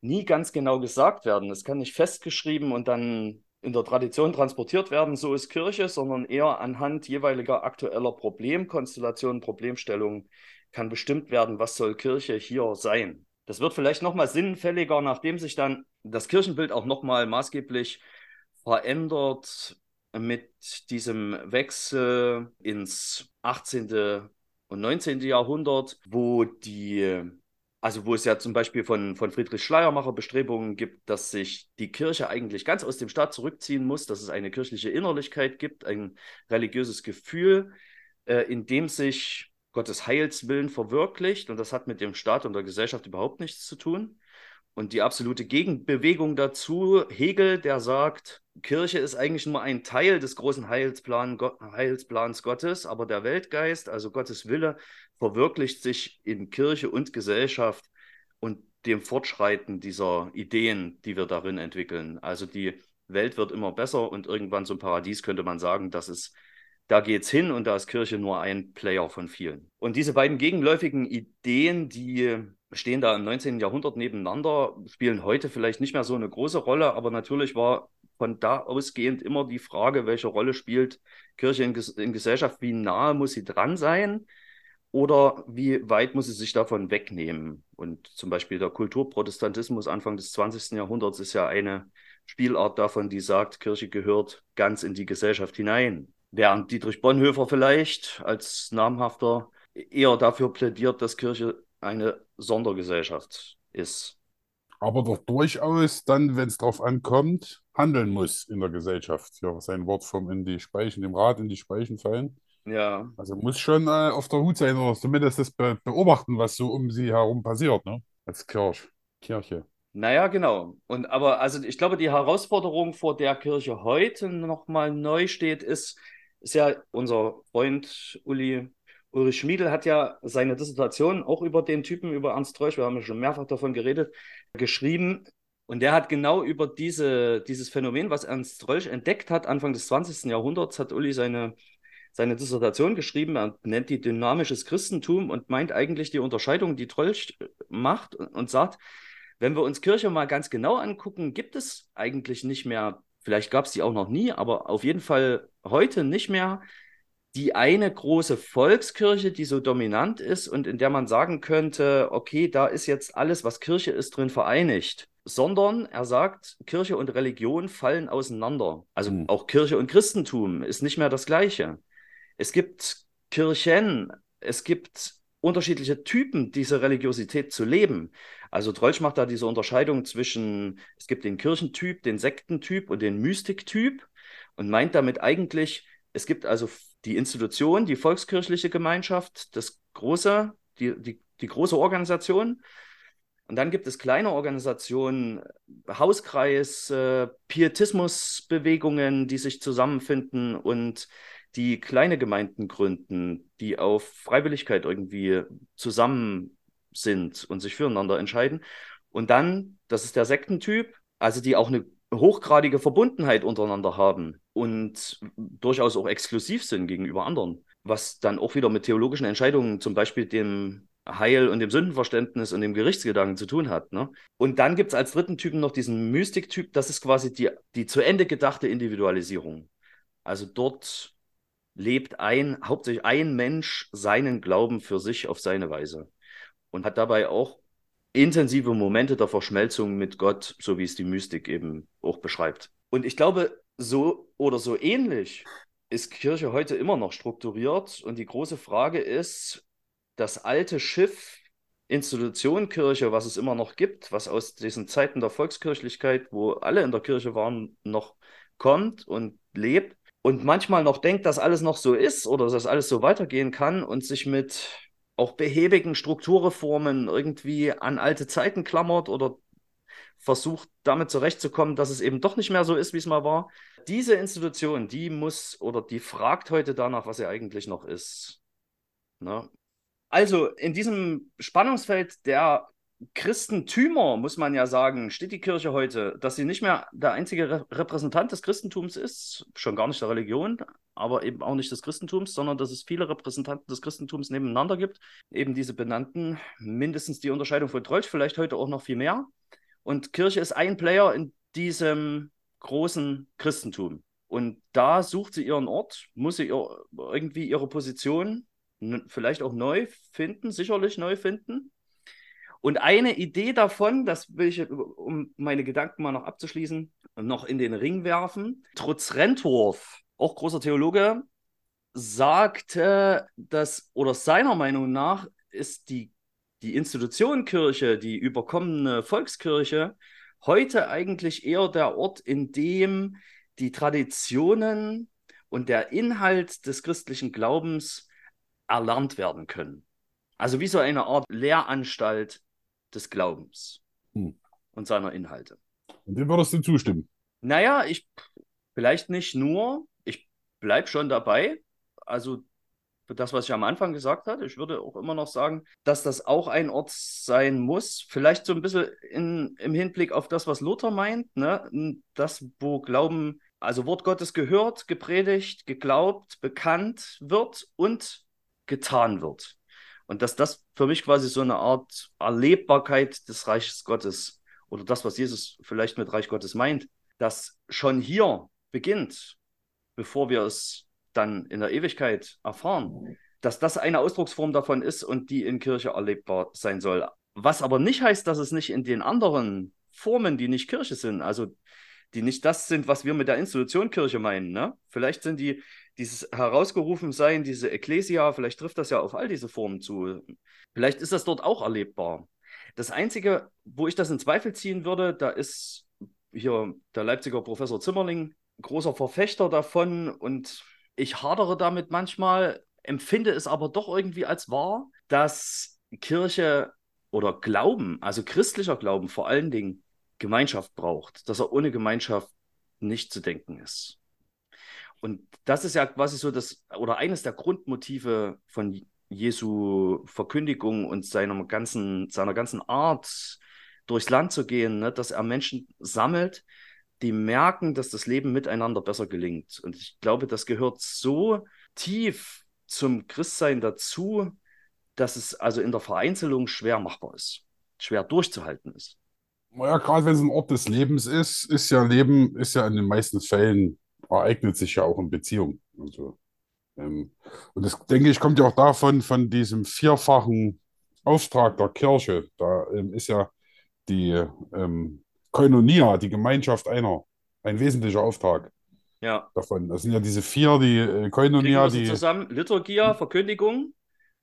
S2: nie ganz genau gesagt werden. Es kann nicht festgeschrieben und dann in der Tradition transportiert werden, so ist Kirche, sondern eher anhand jeweiliger aktueller Problemkonstellationen, Problemstellungen kann bestimmt werden, was soll Kirche hier sein. Das wird vielleicht nochmal sinnfälliger, nachdem sich dann das Kirchenbild auch nochmal maßgeblich verändert mit diesem Wechsel ins 18. und 19. Jahrhundert, wo die also wo es ja zum Beispiel von, von Friedrich Schleiermacher Bestrebungen gibt, dass sich die Kirche eigentlich ganz aus dem Staat zurückziehen muss, dass es eine kirchliche Innerlichkeit gibt, ein religiöses Gefühl, äh, in dem sich Gottes Heilswillen verwirklicht. Und das hat mit dem Staat und der Gesellschaft überhaupt nichts zu tun. Und die absolute Gegenbewegung dazu, Hegel, der sagt, Kirche ist eigentlich nur ein Teil des großen Heilsplan, Heilsplans Gottes, aber der Weltgeist, also Gottes Wille, verwirklicht sich in Kirche und Gesellschaft und dem Fortschreiten dieser Ideen, die wir darin entwickeln. Also die Welt wird immer besser und irgendwann zum Paradies könnte man sagen, dass es da geht's hin und da ist Kirche nur ein Player von vielen. Und diese beiden gegenläufigen Ideen, die stehen da im 19. Jahrhundert nebeneinander, spielen heute vielleicht nicht mehr so eine große Rolle, aber natürlich war von da ausgehend immer die Frage, welche Rolle spielt Kirche in, in Gesellschaft, wie nahe muss sie dran sein oder wie weit muss sie sich davon wegnehmen? Und zum Beispiel der Kulturprotestantismus Anfang des 20. Jahrhunderts ist ja eine Spielart davon, die sagt, Kirche gehört ganz in die Gesellschaft hinein. Während Dietrich Bonhoeffer vielleicht als namhafter eher dafür plädiert, dass Kirche eine Sondergesellschaft ist.
S3: Aber doch durchaus dann, wenn es drauf ankommt, handeln muss in der Gesellschaft. Ja, sein Wort vom in die Speichen, dem Rad in die Speichen fallen.
S2: Ja,
S3: Also muss schon äh, auf der Hut sein oder zumindest das be beobachten, was so um sie herum passiert, ne? Als Kirch, Kirche.
S2: naja, genau. Und aber also ich glaube, die Herausforderung, vor der Kirche heute nochmal neu steht, ist, ist ja unser Freund Uli Ulrich Schmiedel hat ja seine Dissertation auch über den Typen, über Ernst Treusch, wir haben ja schon mehrfach davon geredet, geschrieben. Und der hat genau über diese, dieses Phänomen, was Ernst Treusch entdeckt hat, Anfang des 20. Jahrhunderts, hat Uli seine, seine Dissertation geschrieben. Er nennt die dynamisches Christentum und meint eigentlich die Unterscheidung, die Treusch macht und sagt, wenn wir uns Kirche mal ganz genau angucken, gibt es eigentlich nicht mehr, vielleicht gab es die auch noch nie, aber auf jeden Fall heute nicht mehr die eine große Volkskirche, die so dominant ist und in der man sagen könnte, okay, da ist jetzt alles, was Kirche ist, drin vereinigt. Sondern er sagt, Kirche und Religion fallen auseinander. Also
S3: Hm.
S2: auch Kirche und Christentum ist nicht mehr das Gleiche. Es gibt Kirchen, es gibt unterschiedliche Typen, diese Religiosität zu leben. Also Trollsch macht da diese Unterscheidung zwischen, es gibt den Kirchentyp, den Sektentyp und den Mystiktyp und meint damit eigentlich, es gibt also die Institution, die volkskirchliche Gemeinschaft, das große, die, die, die große Organisation. Und dann gibt es kleine Organisationen, Hauskreis, äh, Pietismusbewegungen, die sich zusammenfinden und die kleine Gemeinden gründen, die auf Freiwilligkeit irgendwie zusammen sind und sich füreinander entscheiden. Und dann, das ist der Sektentyp, also die auch eine hochgradige Verbundenheit untereinander haben und durchaus auch exklusiv sind gegenüber anderen, was dann auch wieder mit theologischen Entscheidungen, zum Beispiel dem Heil und dem Sündenverständnis und dem Gerichtsgedanken zu tun hat. Ne? Und dann gibt es als dritten Typen noch diesen Mystiktyp, das ist quasi die, die zu Ende gedachte Individualisierung. Also dort lebt ein, hauptsächlich ein Mensch seinen Glauben für sich auf seine Weise und hat dabei auch intensive Momente der Verschmelzung mit Gott, so wie es die Mystik eben auch beschreibt. Und ich glaube, so oder so ähnlich ist Kirche heute immer noch strukturiert. Und die große Frage ist, das alte Schiff Institution Kirche, was es immer noch gibt, was aus diesen Zeiten der Volkskirchlichkeit, wo alle in der Kirche waren, noch kommt und lebt und manchmal noch denkt, dass alles noch so ist oder dass alles so weitergehen kann und sich mit auch behäbigen Strukturreformen irgendwie an alte Zeiten klammert oder versucht damit zurechtzukommen, dass es eben doch nicht mehr so ist, wie es mal war. Diese Institution, die muss oder die fragt heute danach, was sie eigentlich noch ist. Ne? Also in diesem Spannungsfeld der Christentümer, muss man ja sagen, steht die Kirche heute, dass sie nicht mehr der einzige Re Repräsentant des Christentums ist, schon gar nicht der Religion, aber eben auch nicht des Christentums, sondern dass es viele Repräsentanten des Christentums nebeneinander gibt. Eben diese benannten, mindestens die Unterscheidung von Trolch, vielleicht heute auch noch viel mehr. Und Kirche ist ein Player in diesem großen Christentum. Und da sucht sie ihren Ort, muss sie ihr, irgendwie ihre Position vielleicht auch neu finden, sicherlich neu finden. Und eine Idee davon, das will ich, um meine Gedanken mal noch abzuschließen, noch in den Ring werfen. Trutz Rentworth, auch großer Theologe, sagte, dass, oder seiner Meinung nach, ist die, die Institution Kirche, die überkommene Volkskirche, heute eigentlich eher der Ort, in dem die Traditionen und der Inhalt des christlichen Glaubens erlernt werden können. Also wie so eine Art Lehranstalt des Glaubens
S3: Hm.
S2: und seiner Inhalte.
S3: Und dem würdest du zustimmen.
S2: Naja, ich vielleicht nicht nur, ich bleibe schon dabei. Also das, was ich am Anfang gesagt hatte, ich würde auch immer noch sagen, dass das auch ein Ort sein muss. Vielleicht so ein bisschen in, im Hinblick auf das, was Luther meint, ne? das, wo Glauben, also Wort Gottes gehört, gepredigt, geglaubt, bekannt wird und getan wird. Und dass das für mich quasi so eine Art Erlebbarkeit des Reiches Gottes oder das, was Jesus vielleicht mit Reich Gottes meint, das schon hier beginnt, bevor wir es dann in der Ewigkeit erfahren, dass das eine Ausdrucksform davon ist und die in Kirche erlebbar sein soll. Was aber nicht heißt, dass es nicht in den anderen Formen, die nicht Kirche sind, also die nicht das sind, was wir mit der Institution Kirche meinen. Ne? Vielleicht sind die dieses Herausgerufensein, diese Ekklesia, vielleicht trifft das ja auf all diese Formen zu. Vielleicht ist das dort auch erlebbar. Das Einzige, wo ich das in Zweifel ziehen würde, da ist hier der Leipziger Professor Zimmerling großer Verfechter davon und ich hadere damit manchmal, empfinde es aber doch irgendwie als wahr, dass Kirche oder Glauben, also christlicher Glauben vor allen Dingen, Gemeinschaft braucht, dass er ohne Gemeinschaft nicht zu denken ist. Und das ist ja quasi so das, oder eines der Grundmotive von Jesu Verkündigung und seiner ganzen, seiner ganzen Art, durchs Land zu gehen, ne, dass er Menschen sammelt, die merken, dass das Leben miteinander besser gelingt. Und ich glaube, das gehört so tief zum Christsein dazu, dass es also in der Vereinzelung schwer machbar ist, schwer durchzuhalten ist.
S3: Naja, gerade wenn es ein Ort des Lebens ist, ist ja Leben, ist ja in den meisten Fällen, ereignet sich ja auch in Beziehung. Also, ähm, und das, denke ich, kommt ja auch davon, von diesem vierfachen Auftrag der Kirche. Da ähm, ist ja die ähm, Koinonia, die Gemeinschaft einer, ein wesentlicher Auftrag
S2: Ja.
S3: davon. Das sind ja diese vier, die äh, Koinonia, die
S2: zusammen? Liturgia, Verkündigung,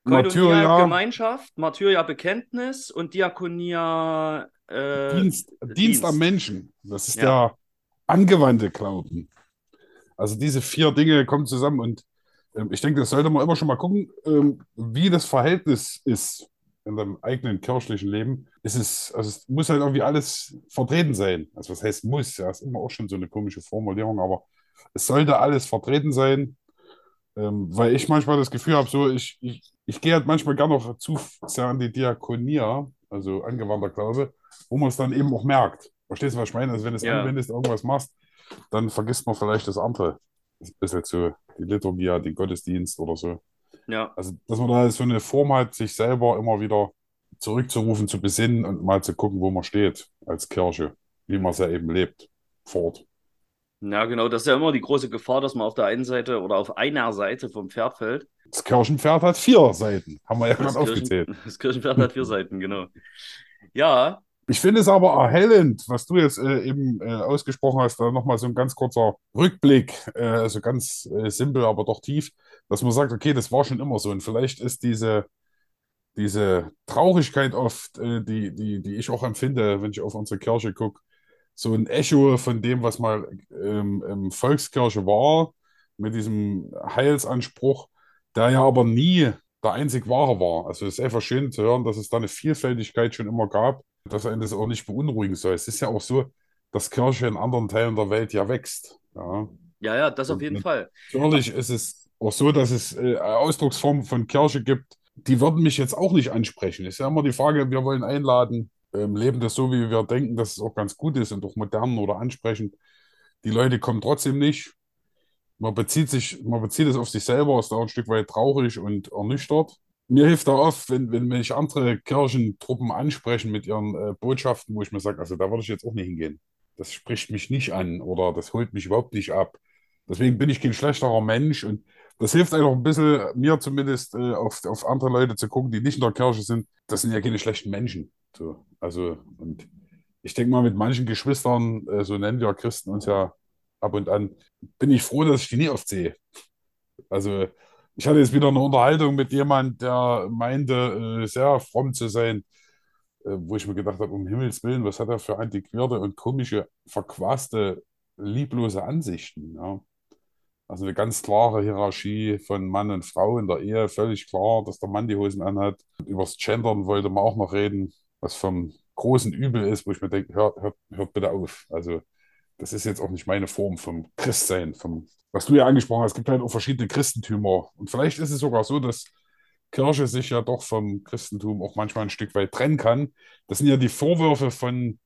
S2: Koinonia,
S3: Martyria,
S2: Gemeinschaft, Martyria, Bekenntnis und Diakonia, äh,
S3: Dienst, Dienst
S2: Dienst.
S3: am Menschen. Das ist
S2: Ja.
S3: der angewandte Glauben. Also diese vier Dinge kommen zusammen und ähm, ich denke, das sollte man immer schon mal gucken, ähm, wie das Verhältnis ist in deinem eigenen kirchlichen Leben. Es ist, also es muss halt irgendwie alles vertreten sein. Also was heißt muss? Ja, ist immer auch schon so eine komische Formulierung, aber es sollte alles vertreten sein, ähm, weil ich manchmal das Gefühl habe, so ich, ich, ich gehe halt manchmal gerne noch zu sehr an die Diakonia, also angewandter Glaube, wo man es dann eben auch merkt. Verstehst du, was ich meine? Also wenn du es
S2: Ja.
S3: anwendest, irgendwas machst, dann vergisst man vielleicht das andere. Das ist halt so die Liturgia, den Gottesdienst oder so.
S2: ja.
S3: Also, dass man da so eine Form hat, sich selber immer wieder zurückzurufen, zu besinnen und mal zu gucken, wo man steht als Kirche, wie man es ja eben lebt, vor Ort.
S2: Ja, genau, das ist ja immer die große Gefahr, dass man auf der einen Seite oder auf einer Seite vom Pferd fällt.
S3: Das Kirchenpferd hat vier Seiten, haben wir ja gerade aufgezählt.
S2: Das Kirchenpferd hat vier Seiten, genau. Ja,
S3: Ich finde es aber erhellend, was du jetzt äh, eben äh, ausgesprochen hast, da nochmal so ein ganz kurzer Rückblick, äh, also ganz äh, simpel, aber doch tief, dass man sagt, okay, das war schon immer so. Und vielleicht ist diese, diese Traurigkeit oft, äh, die, die, die ich auch empfinde, wenn ich auf unsere Kirche gucke, so ein Echo von dem, was mal ähm, ähm, Volkskirche war, mit diesem Heilsanspruch, der ja aber nie der einzig wahre war. Also es ist einfach schön zu hören, dass es da eine Vielfältigkeit schon immer gab, dass einen das auch nicht beunruhigen soll. Es ist ja auch so, dass Kirche in anderen Teilen der Welt ja wächst. Ja.
S2: ja, ja, das auf jeden Fall.
S3: Natürlich ist es auch so, dass es äh, Ausdrucksformen von Kirche gibt, die würden mich jetzt auch nicht ansprechen. Ist ja immer die Frage, wir wollen einladen, ähm, leben das so, wie wir denken, dass es auch ganz gut ist und auch modern oder ansprechend. Die Leute kommen trotzdem nicht. Man bezieht sich, man bezieht es auf sich selber, ist da auch ein Stück weit traurig und ernüchtert. Mir hilft da oft, wenn, wenn mich andere Kirchentruppen ansprechen mit ihren äh, Botschaften, wo ich mir sage, also da würde ich jetzt auch nicht hingehen. Das spricht mich nicht an oder das holt mich überhaupt nicht ab. Deswegen bin ich kein schlechterer Mensch und das hilft einfach ein bisschen, mir zumindest, äh, auf, auf andere Leute zu gucken, die nicht in der Kirche sind. Das sind ja keine schlechten Menschen. So, also, und ich denke mal, mit manchen Geschwistern, äh, so nennen wir Christen uns ja ab und an, bin ich froh, dass ich die nie oft sehe. Also, ich hatte jetzt wieder eine Unterhaltung mit jemandem, der meinte, äh, sehr fromm zu sein, äh, wo ich mir gedacht habe, um Himmels Willen, was hat er für antiquierte und komische, verquaste, lieblose Ansichten, ja. Also eine ganz klare Hierarchie von Mann und Frau in der Ehe, völlig klar, dass der Mann die Hosen anhat. Übers Gendern wollte man auch noch reden, was vom großen Übel ist, wo ich mir denke, hört, hört, hört bitte auf. Also das ist jetzt auch nicht meine Form vom Christsein, vom, was du ja angesprochen hast. Es gibt halt auch verschiedene Christentümer. Und vielleicht ist es sogar so, dass Kirche sich ja doch vom Christentum auch manchmal ein Stück weit trennen kann. Das sind ja die Vorwürfe von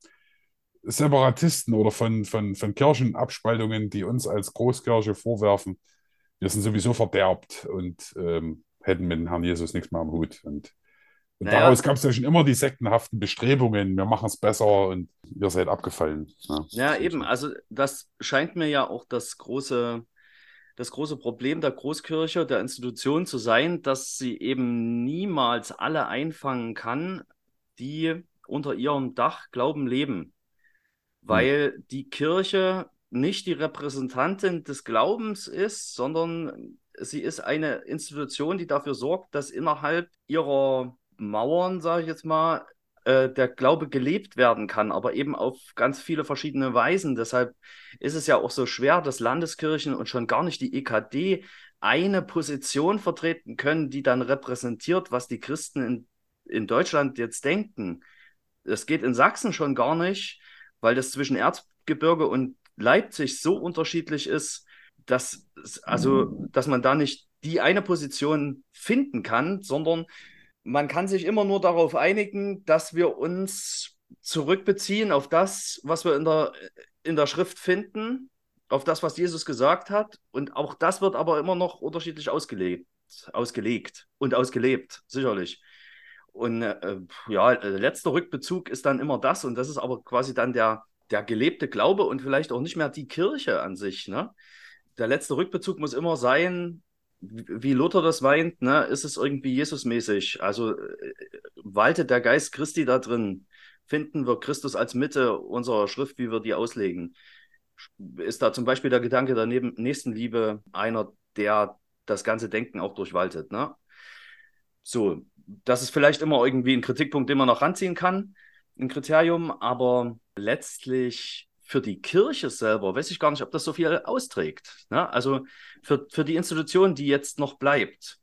S3: Separatisten oder von, von, von Kirchenabspaltungen, die uns als Großkirche vorwerfen, wir sind sowieso verderbt und ähm, hätten mit dem Herrn Jesus nichts mehr am Hut. Und, und
S2: Naja.
S3: daraus gab es ja schon immer die sektenhaften Bestrebungen, wir machen es besser und ihr seid abgefallen. Ja,
S2: Ja, eben. Also das scheint mir ja auch das große, das große Problem der Großkirche, der Institution zu sein, dass sie eben niemals alle einfangen kann, die unter ihrem Dach glauben, leben. Weil die Kirche nicht die Repräsentantin des Glaubens ist, sondern sie ist eine Institution, die dafür sorgt, dass innerhalb ihrer Mauern, sage ich jetzt mal, äh, der Glaube gelebt werden kann, aber eben auf ganz viele verschiedene Weisen. Deshalb ist es ja auch so schwer, dass Landeskirchen und schon gar nicht die EKD eine Position vertreten können, die dann repräsentiert, was die Christen in, in Deutschland jetzt denken. Das geht in Sachsen schon gar nicht, weil das zwischen Erzgebirge und Leipzig so unterschiedlich ist, dass, also, dass man da nicht die eine Position finden kann, sondern man kann sich immer nur darauf einigen, dass wir uns zurückbeziehen auf das, was wir in der, in der Schrift finden, auf das, was Jesus gesagt hat. Und auch das wird aber immer noch unterschiedlich ausgelegt, ausgelegt und ausgelebt, sicherlich. Und äh, ja, der letzte Rückbezug ist dann immer das, und das ist aber quasi dann der, der gelebte Glaube und vielleicht auch nicht mehr die Kirche an sich. Ne? Der letzte Rückbezug muss immer sein, wie Luther das meint, ne, ist es irgendwie Jesusmäßig. Also äh, waltet der Geist Christi da drin. Finden wir Christus als Mitte unserer Schrift, wie wir die auslegen. Ist da zum Beispiel der Gedanke der Neben Nächstenliebe einer, der das ganze Denken auch durchwaltet. Ne? So, das ist vielleicht immer irgendwie ein Kritikpunkt, den man noch ranziehen kann, ein Kriterium, aber letztlich für die Kirche selber weiß ich gar nicht, ob das so viel austrägt. Ne? Also für, für die Institution, die jetzt noch bleibt.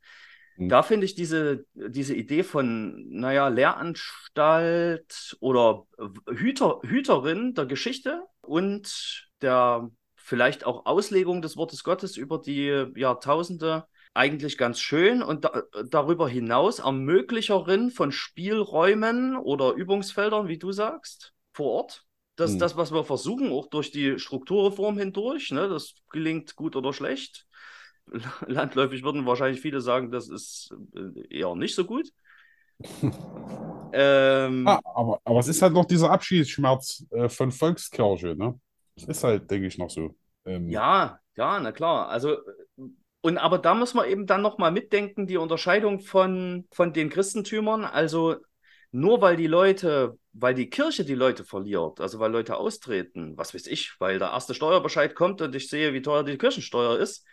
S2: Mhm. Da finde ich diese, diese Idee von, naja, Lehranstalt oder Hüter, Hüterin der Geschichte und der vielleicht auch Auslegung des Wortes Gottes über die Jahrtausende eigentlich ganz schön und da, darüber hinaus Ermöglicherin von Spielräumen oder Übungsfeldern, wie du sagst, vor Ort. Das ist hm. das, was wir versuchen, auch durch die Strukturreform hindurch. Ne? Das gelingt gut oder schlecht. Landläufig würden wahrscheinlich viele sagen, das ist äh, eher nicht so gut.
S3: ähm, ah, aber, aber es ist halt noch dieser Abschiedsschmerz äh, von Volkskirche. Ne? Das ist halt, denke ich, noch so.
S2: Ähm, ja, ja, na klar. Also, und aber da muss man eben dann nochmal mitdenken, die Unterscheidung von, von den Christentümern. Also nur weil die Leute, weil die Kirche die Leute verliert, also weil Leute austreten, was weiß ich, weil der erste Steuerbescheid kommt und ich sehe, wie teuer die Kirchensteuer ist,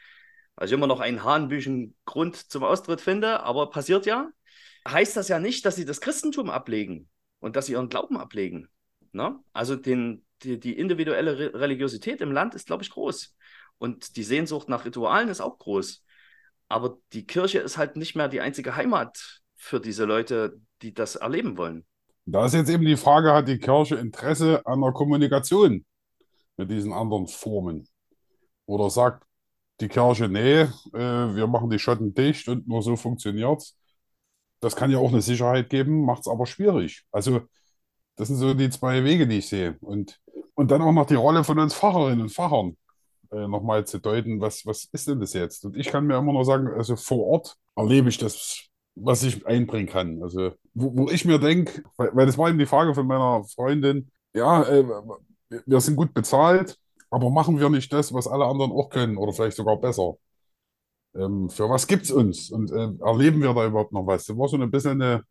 S2: also immer noch einen hanebüchen Grund zum Austritt finde, aber passiert ja, heißt das ja nicht, dass sie das Christentum ablegen und dass sie ihren Glauben ablegen. Ne? Also den, die, die individuelle Re Religiosität im Land ist, glaube ich, groß. Und die Sehnsucht nach Ritualen ist auch groß. Aber die Kirche ist halt nicht mehr die einzige Heimat für diese Leute, die das erleben wollen.
S3: Da ist jetzt eben die Frage, hat die Kirche Interesse an der Kommunikation mit diesen anderen Formen? Oder sagt die Kirche, nee, äh, wir machen die Schotten dicht und nur so funktioniert es. Das kann ja auch eine Sicherheit geben, macht es aber schwierig. Also das sind so die zwei Wege, die ich sehe. Und, und dann auch noch die Rolle von uns Pfarrerinnen und Pfarrern äh, nochmal zu deuten, was, was ist denn das jetzt? Und ich kann mir immer nur sagen, also vor Ort erlebe ich das was ich einbringen kann. Also, wo, wo ich mir denke, weil, weil, das war eben die Frage von meiner Freundin, ja, äh, wir sind gut bezahlt, aber machen wir nicht das, was alle anderen auch können oder vielleicht sogar besser? Ähm, für was gibt es uns? Und äh, erleben wir da überhaupt noch was? Das war so ein bisschen eine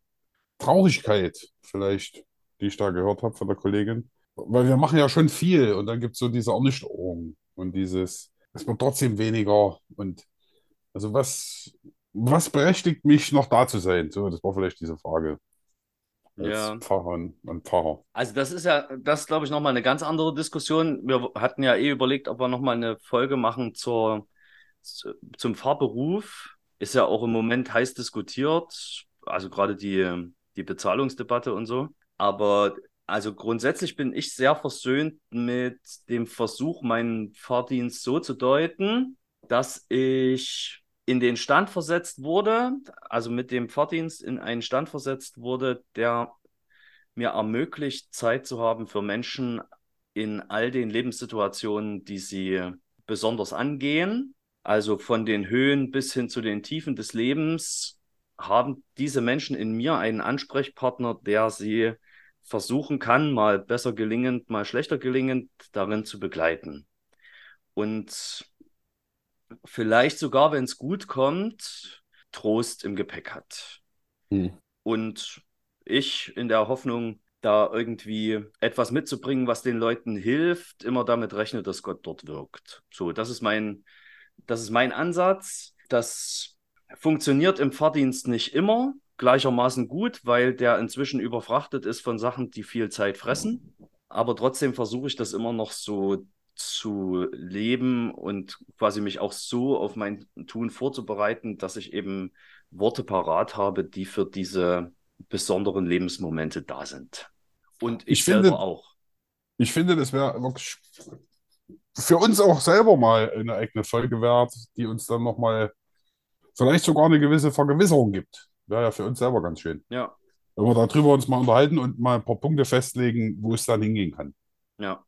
S3: Traurigkeit, vielleicht, die ich da gehört habe von der Kollegin. Weil wir machen ja schon viel und dann gibt es so diese Ernüchterung und dieses, es wird trotzdem weniger. Und also was, was berechtigt mich noch da zu sein? So, das war vielleicht diese Frage. Als ja. Pfarrer und Pfarrer.
S2: Also das ist ja, das glaube ich nochmal eine ganz andere Diskussion. Wir hatten ja eh überlegt, ob wir nochmal eine Folge machen zur, zum Pfarrberuf. Ist ja auch im Moment heiß diskutiert, also gerade die, die Bezahlungsdebatte und so. Aber also grundsätzlich bin ich sehr versöhnt mit dem Versuch, meinen Fahrdienst so zu deuten, dass ich in den Stand versetzt wurde, also mit dem Fahrdienst in einen Stand versetzt wurde, der mir ermöglicht, Zeit zu haben für Menschen in all den Lebenssituationen, die sie besonders angehen. Also von den Höhen bis hin zu den Tiefen des Lebens haben diese Menschen in mir einen Ansprechpartner, der sie versuchen kann, mal besser gelingend, mal schlechter gelingend, darin zu begleiten. Und vielleicht sogar, wenn es gut kommt, Trost im Gepäck hat. Hm. Und ich in der Hoffnung, da irgendwie etwas mitzubringen, was den Leuten hilft, immer damit rechne, dass Gott dort wirkt. So, das ist mein, das ist mein Ansatz. Das funktioniert im Fahrdienst nicht immer. gleichermaßen gut, weil der inzwischen überfrachtet ist von Sachen, die viel Zeit fressen. Aber trotzdem versuche ich das immer noch so zu leben und quasi mich auch so auf mein Tun vorzubereiten, dass ich eben Worte parat habe, die für diese besonderen Lebensmomente da sind. Und ich,
S3: Ich finde-
S2: auch.
S3: Ich finde, das wäre wirklich für uns auch selber mal eine eigene Folge wert, die uns dann nochmal vielleicht sogar eine gewisse Vergewisserung gibt. Wäre ja für uns selber ganz schön.
S2: Ja,
S3: Wenn wir darüber uns mal unterhalten und mal ein paar Punkte festlegen, wo es dann hingehen kann.
S2: ja.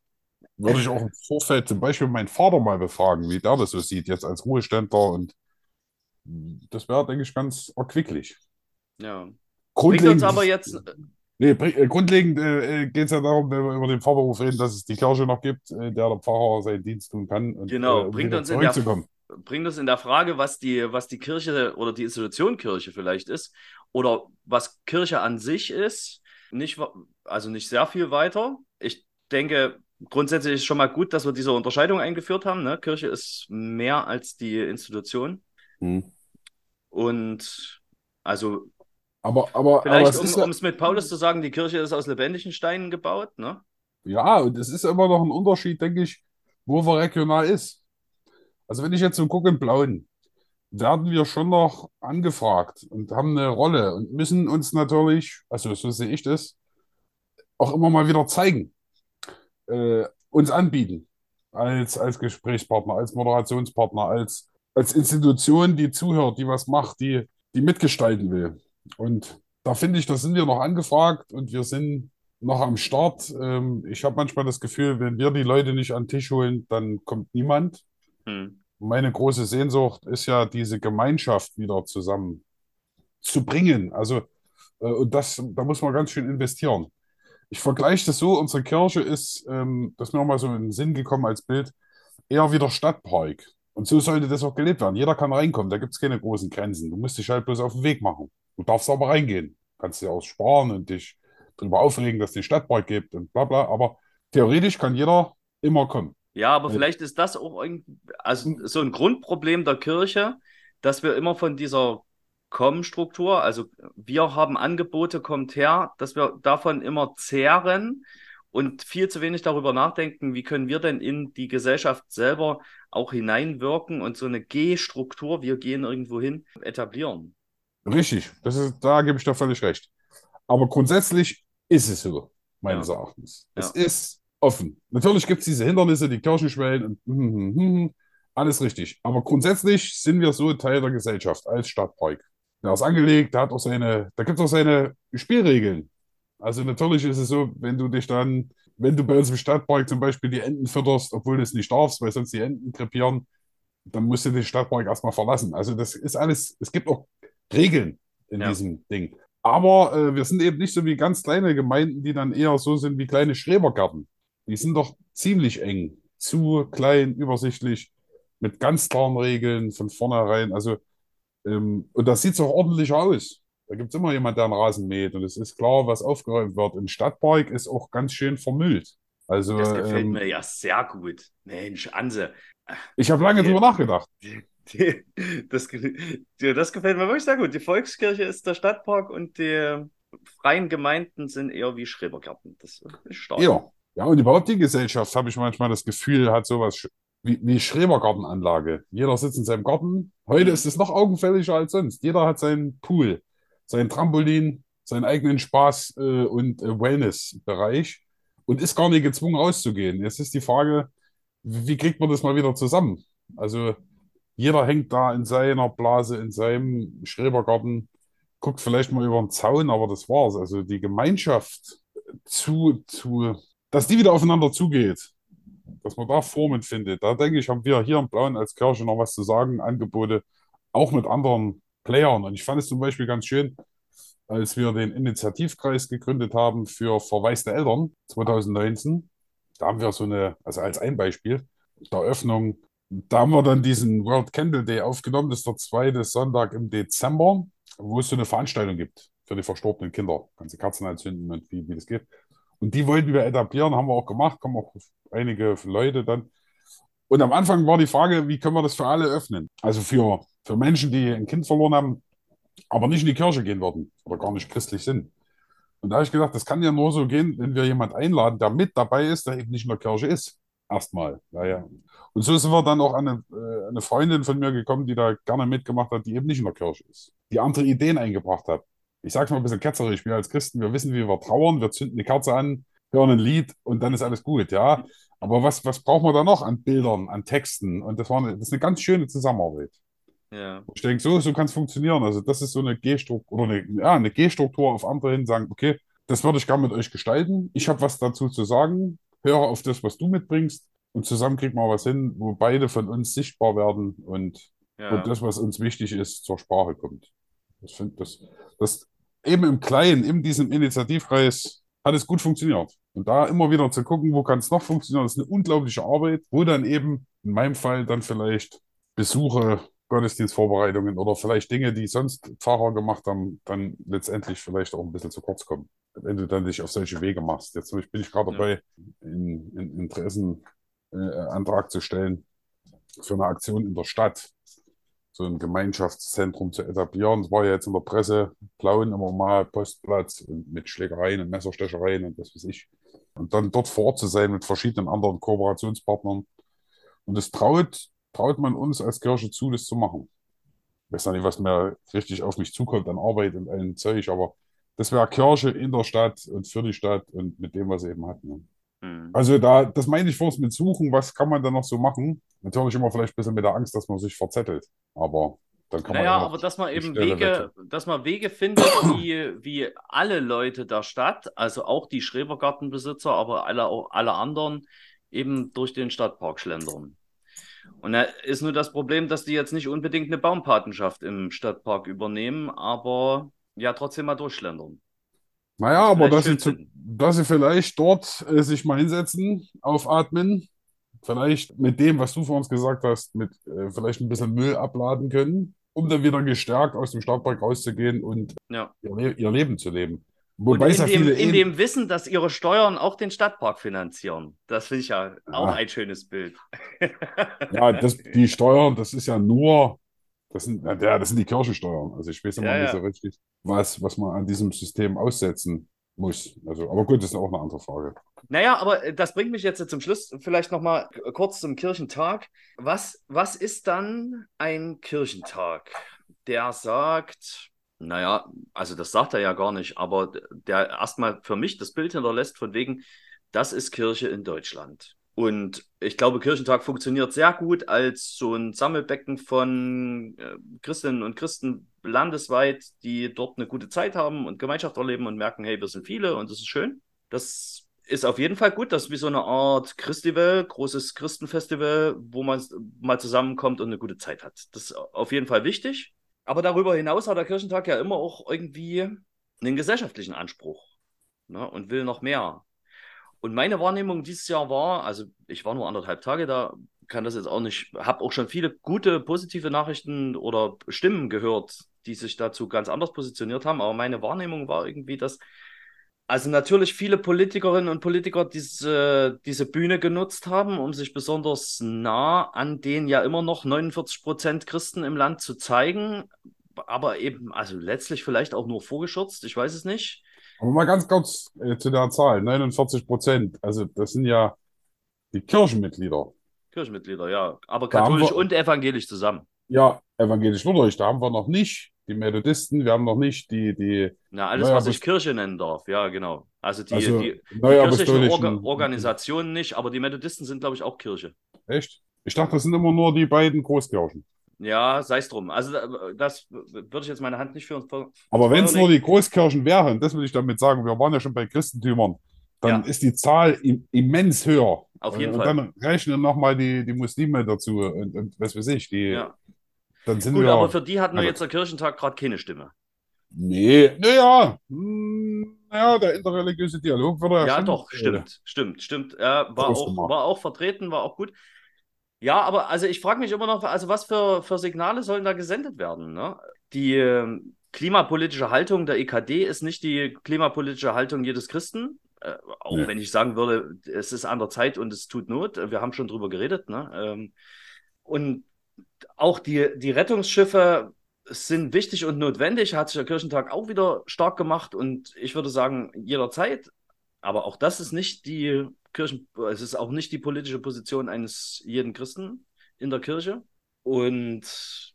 S3: Würde ich auch im Vorfeld zum Beispiel meinen Vater mal befragen, wie der das so sieht, jetzt als Ruheständler. Und das wäre, denke ich, ganz erquicklich.
S2: Ja. Bringt
S3: Grundlegend,
S2: uns aber jetzt,
S3: nee, äh, grundlegend äh, geht es ja darum, wenn wir über den Pfarrberuf reden, dass es die Kirche noch gibt, äh, der der Pfarrer seinen Dienst tun kann. Und,
S2: Genau,
S3: äh, um
S2: bringt uns in der- bringt uns in der Frage, was die, was die Kirche oder die Institution Kirche vielleicht ist oder was Kirche an sich ist, nicht, also nicht sehr viel weiter. Ich denke, grundsätzlich ist schon mal gut, dass wir diese Unterscheidung eingeführt haben. Ne? Kirche ist mehr als die Institution.
S3: Hm.
S2: Und also
S3: Aber, aber, aber
S2: vielleicht,
S3: es
S2: um
S3: ist ja,
S2: es mit Paulus zu sagen, die Kirche ist aus lebendigen Steinen gebaut. Ne?
S3: ja, und es ist immer noch ein Unterschied, denke ich, wo wir regional ist. Also wenn ich jetzt so gucke in Blauen, werden wir schon noch angefragt und haben eine Rolle und müssen uns natürlich, also so sehe ich das, auch immer mal wieder zeigen, äh, uns anbieten als, als Gesprächspartner, als Moderationspartner, als, als Institution, die zuhört, die was macht, die, die mitgestalten will. Und da finde ich, da sind wir noch angefragt und wir sind noch am Start. Ähm, ich habe manchmal das Gefühl, wenn wir die Leute nicht an den Tisch holen, dann kommt niemand.
S2: Hm.
S3: Meine große Sehnsucht ist ja, diese Gemeinschaft wieder zusammen zu bringen. Also, äh, und das, da muss man ganz schön investieren. Ich vergleiche das so, unsere Kirche ist, ähm, das ist mir auch mal so in den Sinn gekommen als Bild, eher wie der Stadtpark. Und so sollte das auch gelebt werden. Jeder kann reinkommen, da gibt es keine großen Grenzen. Du musst dich halt bloß auf den Weg machen. Du darfst aber reingehen. Kannst dir auch sparen und dich darüber aufregen, dass es den Stadtpark gibt und bla bla. Aber theoretisch kann jeder immer kommen.
S2: Ja, aber
S3: Ja.
S2: vielleicht ist das auch also so ein Grundproblem der Kirche, dass wir immer von dieser Com-Struktur, also wir haben Angebote, kommt her, dass wir davon immer zehren und viel zu wenig darüber nachdenken, wie können wir denn in die Gesellschaft selber auch hineinwirken und so eine G-Struktur, wir gehen irgendwo hin, etablieren.
S3: Richtig, das ist, da gebe ich dir völlig recht. Aber grundsätzlich ist es so, meines Erachtens. Es
S2: Ja.
S3: ist offen. Natürlich gibt es diese Hindernisse, die Kirchenschwellen und hm, hm, hm, hm, alles richtig. Aber grundsätzlich sind wir so Teil der Gesellschaft als Stadtpark. Der ist angelegt, der hat auch seine, da gibt es auch seine Spielregeln. Also natürlich ist es so, wenn du dich dann, wenn du bei uns im Stadtpark zum Beispiel die Enten fütterst, obwohl du es nicht darfst, weil sonst die Enten krepieren, dann musst du den Stadtpark erstmal verlassen. Also das ist alles, es gibt auch Regeln in
S2: Ja.
S3: diesem Ding. Aber äh, wir sind eben nicht so wie ganz kleine Gemeinden, die dann eher so sind wie kleine Schrebergärten. Die sind doch ziemlich eng, zu klein, übersichtlich, mit ganz klaren Regeln von vornherein. Also, ähm, und das sieht auch ordentlich aus. Da gibt es immer jemand, der einen Rasen mäht und es ist klar, was aufgeräumt wird. Im Stadtpark ist auch ganz schön vermüllt. Also,
S2: Das gefällt
S3: ähm,
S2: mir ja sehr gut. Mensch, Anse,
S3: ich habe lange drüber nachgedacht.
S2: Die, das, das gefällt mir wirklich sehr gut. Die Volkskirche ist der Stadtpark und die freien Gemeinden sind eher wie Schrebergärten. Das ist stark.
S3: Ja. Ja, und überhaupt die Gesellschaft, habe ich manchmal das Gefühl, hat sowas wie, wie Schrebergartenanlage. Jeder sitzt in seinem Garten. Heute
S2: Mhm.
S3: ist es noch augenfälliger als sonst. Jeder hat seinen Pool, sein Trampolin, seinen eigenen Spaß äh, und äh, Wellness-Bereich und ist gar nicht gezwungen rauszugehen. Jetzt ist die Frage, wie wie kriegt man das mal wieder zusammen? Also jeder hängt da in seiner Blase, in seinem Schrebergarten, guckt vielleicht mal über den Zaun, aber das war's. Also die Gemeinschaft zu, zu, dass die wieder aufeinander zugeht, dass man da Formen findet. Da denke ich, haben wir hier im Blauen als Kirche noch was zu sagen, Angebote, auch mit anderen Playern. Und ich fand es zum Beispiel ganz schön, als wir den Initiativkreis gegründet haben für verwaiste Eltern 2019. Da haben wir so eine, also als ein Beispiel der Öffnung, da haben wir dann diesen World Candle Day aufgenommen. Das ist der zweite Sonntag im Dezember, wo es so eine Veranstaltung gibt für die verstorbenen Kinder. Ganze Kerzen anzünden und wie, wie das geht. Und die wollten wir etablieren, haben wir auch gemacht, kommen auch einige Leute dann. Und am Anfang war die Frage, wie können wir das für alle öffnen? Also für, für Menschen, die ein Kind verloren haben, aber nicht in die Kirche gehen würden oder gar nicht christlich sind. Und da habe ich gedacht, das kann ja nur so gehen, wenn wir jemanden einladen, der mit dabei ist, der eben nicht in der Kirche ist. Erstmal. Ja, ja. Und so sind wir dann auch an eine, äh, eine Freundin von mir gekommen, die da gerne mitgemacht hat, die eben nicht in der Kirche ist, die andere Ideen eingebracht hat. Ich sage es mal ein bisschen ketzerisch, wir als Christen, wir wissen, wie wir trauern, wir zünden eine Kerze an, hören ein Lied und dann ist alles gut, ja. Aber was, was brauchen wir da noch an Bildern, an Texten? Und das, war eine, das ist eine ganz schöne Zusammenarbeit.
S2: Ja.
S3: Ich denke, so, so kann es funktionieren. Also das ist so eine G-Struktur oder eine, ja, eine G-Struktur auf andere hin, sagen, okay, das würde ich gerne mit euch gestalten. Ich habe was dazu zu sagen. Höre auf das, was du mitbringst. Und zusammen kriegen wir was hin, wo beide von uns sichtbar werden und,
S2: Ja.
S3: und das, was uns wichtig ist, zur Sprache kommt. Ich finde, das, das eben im Kleinen, in diesem Initiativkreis, hat es gut funktioniert. Und da immer wieder zu gucken, wo kann es noch funktionieren, ist eine unglaubliche Arbeit, wo dann eben in meinem Fall dann vielleicht Besuche, Gottesdienstvorbereitungen oder vielleicht Dinge, die sonst Pfarrer gemacht haben, dann letztendlich vielleicht auch ein bisschen zu kurz kommen. Wenn du dann dich auf solche Wege machst. Jetzt bin ich gerade dabei, einen einen Interessenantrag zu stellen für eine Aktion in der Stadt, so ein Gemeinschaftszentrum zu etablieren. Es war ja jetzt in der Presse, klauen immer mal Postplatz mit Schlägereien und Messerstechereien und was weiß ich. Und dann dort vor Ort zu sein mit verschiedenen anderen Kooperationspartnern. Und es traut, traut man uns als Kirche zu, das zu machen. Ich weiß nicht, was mir richtig auf mich zukommt an Arbeit und allem Zeug, aber das wäre Kirche in der Stadt und für die Stadt und mit dem, was sie eben hat. Ne?
S2: Hm.
S3: Also da, das meine ich vorhin mit Suchen, was kann man da noch so machen? Natürlich immer vielleicht ein bisschen mit der Angst, dass man sich verzettelt. Aber dann kann man
S2: Naja,
S3: ja
S2: aber dass man
S3: die
S2: eben
S3: Stelle
S2: Wege, dass man Wege findet, wie, wie alle Leute der Stadt, also auch die Schrebergartenbesitzer, aber alle, auch alle anderen, eben durch den Stadtpark schlendern. Und da ist nur das Problem, dass die jetzt nicht unbedingt eine Baumpatenschaft im Stadtpark übernehmen, aber ja trotzdem mal durchschlendern.
S3: Naja, aber dass sie, zu, dass sie vielleicht dort äh, sich mal hinsetzen, aufatmen, vielleicht mit dem, was du vor uns gesagt hast, mit äh, vielleicht ein bisschen Müll abladen können, um dann wieder gestärkt aus dem Stadtpark rauszugehen und
S2: Ja.
S3: ihr, Le ihr Leben zu leben.
S2: Und
S3: Wobei es
S2: in
S3: ja
S2: dem, in dem Wissen, dass ihre Steuern auch den Stadtpark finanzieren. Das finde ich ja auch
S3: Ja.
S2: ein schönes Bild.
S3: Ja, das, die Steuern, das ist ja nur, das sind, ja, das sind die Kirchensteuern. Also ich weiß immer
S2: Ja,
S3: nicht
S2: ja.
S3: so richtig, was, was man an diesem System aussetzen muss. Also, aber gut, das ist auch eine andere Frage.
S2: Naja, aber das bringt mich jetzt zum Schluss vielleicht nochmal kurz zum Kirchentag. Was, was ist dann ein Kirchentag, der sagt, naja, also das sagt er ja gar nicht, aber der erstmal für mich das Bild hinterlässt von wegen, das ist Kirche in Deutschland. Und ich glaube, Kirchentag funktioniert sehr gut als so ein Sammelbecken von äh, Christinnen und Christen landesweit, die dort eine gute Zeit haben und Gemeinschaft erleben und merken, hey, wir sind viele und das ist schön. Das ist auf jeden Fall gut. Das ist wie so eine Art Christival, großes Christenfestival, wo man mal zusammenkommt und eine gute Zeit hat. Das ist auf jeden Fall wichtig. Aber darüber hinaus hat der Kirchentag ja immer auch irgendwie einen gesellschaftlichen Anspruch ne, und will noch mehr. Und meine Wahrnehmung dieses Jahr war, also ich war nur anderthalb Tage da, kann das jetzt auch nicht, habe auch schon viele gute, positive Nachrichten oder Stimmen gehört, die sich dazu ganz anders positioniert haben. Aber meine Wahrnehmung war irgendwie, dass also natürlich viele Politikerinnen und Politiker diese, diese Bühne genutzt haben, um sich besonders nah an den ja immer noch 49 Prozent Christen im Land zu zeigen. Aber eben, also letztlich vielleicht auch nur vorgeschürzt, ich weiß es nicht.
S3: Aber mal ganz kurz äh, zu der Zahl, 49 Prozent. Also das sind ja die Kirchenmitglieder.
S2: Kirchenmitglieder, ja. Aber katholisch
S3: wir-
S2: und evangelisch zusammen.
S3: Ja, evangelisch-lutherisch, da haben wir noch nicht die Methodisten, wir haben noch nicht die, die
S2: Na, alles, was ich Kirche nennen darf, ja, genau. Also die,
S3: also
S2: die, die kirchlichen. Orga Organisationen nicht, aber die Methodisten sind, glaube ich, auch Kirche.
S3: Echt? Ich dachte, das sind immer nur die beiden Großkirchen.
S2: Ja, sei es drum. Also da- das würde ich jetzt meine Hand nicht für uns.
S3: Aber wenn es nur die Großkirchen wären, das will ich damit sagen, wir waren ja schon bei Christentümern, dann
S2: Ja.
S3: ist die Zahl im, immens höher.
S2: Auf jeden
S3: und
S2: Fall.
S3: dann rechnen nochmal die, die Muslime dazu und, und was weiß ich, die,
S2: Ja.
S3: dann sind
S2: Gut,
S3: wir.
S2: aber für die hatten wir
S3: Also-
S2: jetzt der Kirchentag gerade keine Stimme.
S3: Nee, naja, hm, naja, der interreligiöse Dialog würde ja
S2: Ja,
S3: schon,
S2: doch,
S3: äh,
S2: stimmt, stimmt, stimmt. Ja, war, auch, war auch vertreten, war auch gut. Ja, aber also ich frage mich immer noch, also was für, für Signale sollen da gesendet werden? Ne? Die ähm, klimapolitische Haltung der EKD ist nicht die klimapolitische Haltung jedes Christen. Äh, auch
S3: Nee.
S2: wenn ich sagen würde, es ist an der Zeit und es tut Not. Wir haben schon drüber geredet. Ne? Ähm, und auch die, die Rettungsschiffe sind wichtig und notwendig, hat sich der Kirchentag auch wieder stark gemacht und ich würde sagen, jederzeit. Aber auch das ist nicht die Kirchen, es ist auch nicht die politische Position eines jeden Christen in der Kirche. Und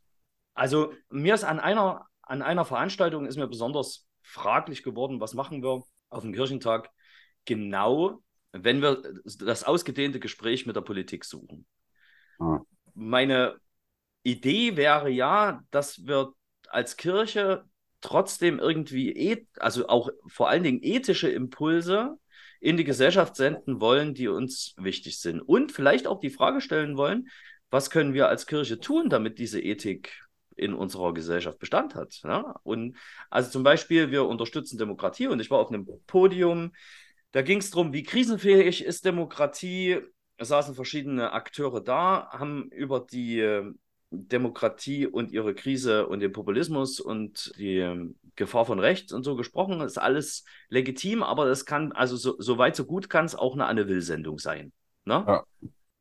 S2: also mir ist an einer, an einer Veranstaltung ist mir besonders fraglich geworden, was machen wir auf dem Kirchentag genau, wenn wir das ausgedehnte Gespräch mit der Politik suchen.
S3: Ah.
S2: Meine Idee wäre ja, dass wir als Kirche trotzdem irgendwie, eth also auch vor allen Dingen ethische Impulse in die Gesellschaft senden wollen, die uns wichtig sind. Und vielleicht auch die Frage stellen wollen, was können wir als Kirche tun, damit diese Ethik in unserer Gesellschaft Bestand hat. Ja? Und also zum Beispiel, wir unterstützen Demokratie und ich war auf einem Podium, da ging es darum, wie krisenfähig ist Demokratie. Es saßen verschiedene Akteure da, haben über die Demokratie und ihre Krise und den Populismus und die ähm, Gefahr von rechts und so gesprochen. Das ist alles legitim, aber das kann, also so, so weit, so gut kann es auch eine Anne Will-Sendung sein. Ne?
S3: Ja.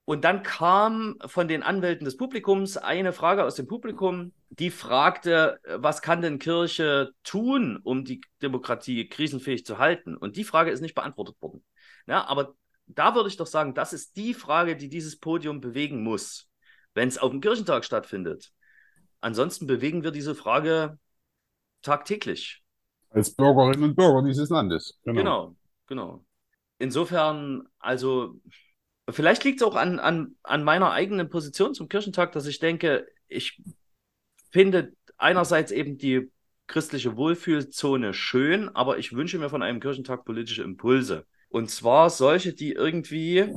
S2: Und dann kam von den Anwälten des Publikums eine Frage aus dem Publikum, die fragte, was kann denn Kirche tun, um die Demokratie krisenfähig zu halten? Und die Frage ist nicht beantwortet worden. Ja, aber da würde ich doch sagen, das ist die Frage, die dieses Podium bewegen muss wenn es auf dem Kirchentag stattfindet. Ansonsten bewegen wir diese Frage tagtäglich.
S3: Als Bürgerinnen und Bürger dieses Landes.
S2: Genau, genau. Insofern, also vielleicht liegt es auch an, an, an meiner eigenen Position zum Kirchentag, dass ich denke, ich finde einerseits eben die christliche Wohlfühlzone schön, aber ich wünsche mir von einem Kirchentag politische Impulse. Und zwar solche, die irgendwie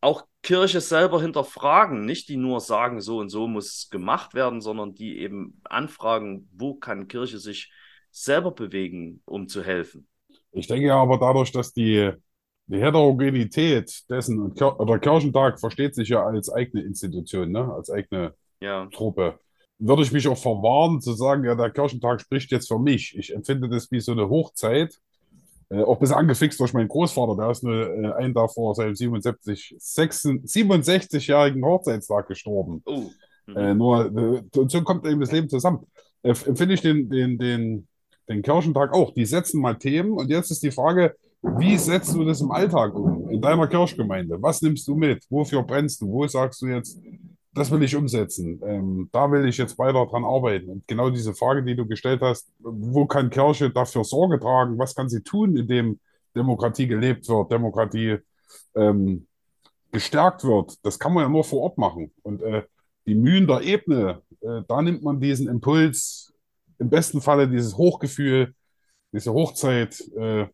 S2: auch Kirche selber hinterfragen, nicht die nur sagen, so und so muss gemacht werden, sondern die eben anfragen, wo kann Kirche sich selber bewegen, um zu helfen.
S3: Ich denke ja aber dadurch, dass die, die Heterogenität dessen, oder Kirchentag versteht sich ja als eigene Institution, ne? als eigene
S2: Ja,
S3: Truppe, würde ich mich auch verwahren zu sagen, ja, der Kirchentag spricht jetzt für mich. Ich empfinde das wie so eine Hochzeit, äh, auch ein bisschen angefixt durch meinen Großvater, der ist nur äh, ein Tag vor seinem 77, 67-jährigen Hochzeitstag gestorben.
S2: oh. Mhm.
S3: Äh, nur, äh, und so kommt eben das Leben zusammen. Äh, empfinde ich den, den, den, den Kirchentag auch. Die setzen mal Themen und jetzt ist die Frage, wie setzt du das im Alltag um, in deiner Kirchgemeinde? Was nimmst du mit? Wofür brennst du? Wo sagst du jetzt, das will ich umsetzen? Ähm, da will ich jetzt weiter dran arbeiten. Und genau diese Frage, die du gestellt hast, wo kann Kirche dafür Sorge tragen? Was kann sie tun, indem Demokratie gelebt wird, Demokratie ähm, gestärkt wird? Das kann man ja nur vor Ort machen. Und äh, die Mühen der Ebene, äh, da nimmt man diesen Impuls, im besten Falle dieses Hochgefühl, diese Hochzeit äh,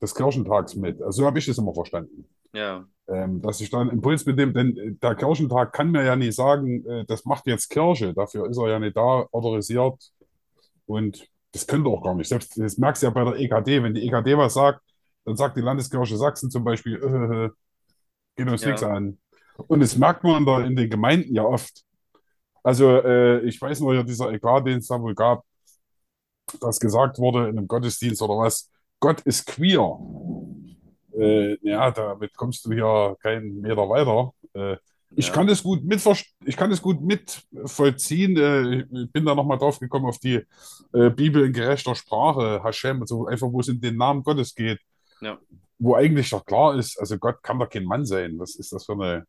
S3: des Kirchentags mit. Also so habe ich das immer verstanden.
S2: Ja,
S3: Ähm, dass ich da einen Impuls mitnehme, denn äh, der Kirchentag kann mir ja nicht sagen, äh, das macht jetzt Kirche, dafür ist er ja nicht da autorisiert und das könnte auch gar nicht. Selbst das merkst du ja bei der EKD, wenn die EKD was sagt, dann sagt die Landeskirche Sachsen zum Beispiel, äh, geht uns
S2: Ja.
S3: nichts an. Und das merkt man da in den Gemeinden ja oft. Also äh, ich weiß noch ja, dieser Eklat, den es da wohl gab, dass gesagt wurde in einem Gottesdienst oder was, Gott ist queer. Äh, ja, damit kommst du ja keinen Meter weiter. Äh, ich
S2: Ja.
S3: kann das gut mitver- ich kann das gut mitvollziehen. Äh, ich bin da nochmal drauf gekommen auf die äh, Bibel in gerechter Sprache, Hashem, also einfach, wo es in den Namen Gottes geht.
S2: Ja.
S3: Wo eigentlich doch klar ist, also Gott kann doch kein Mann sein. Was ist das für eine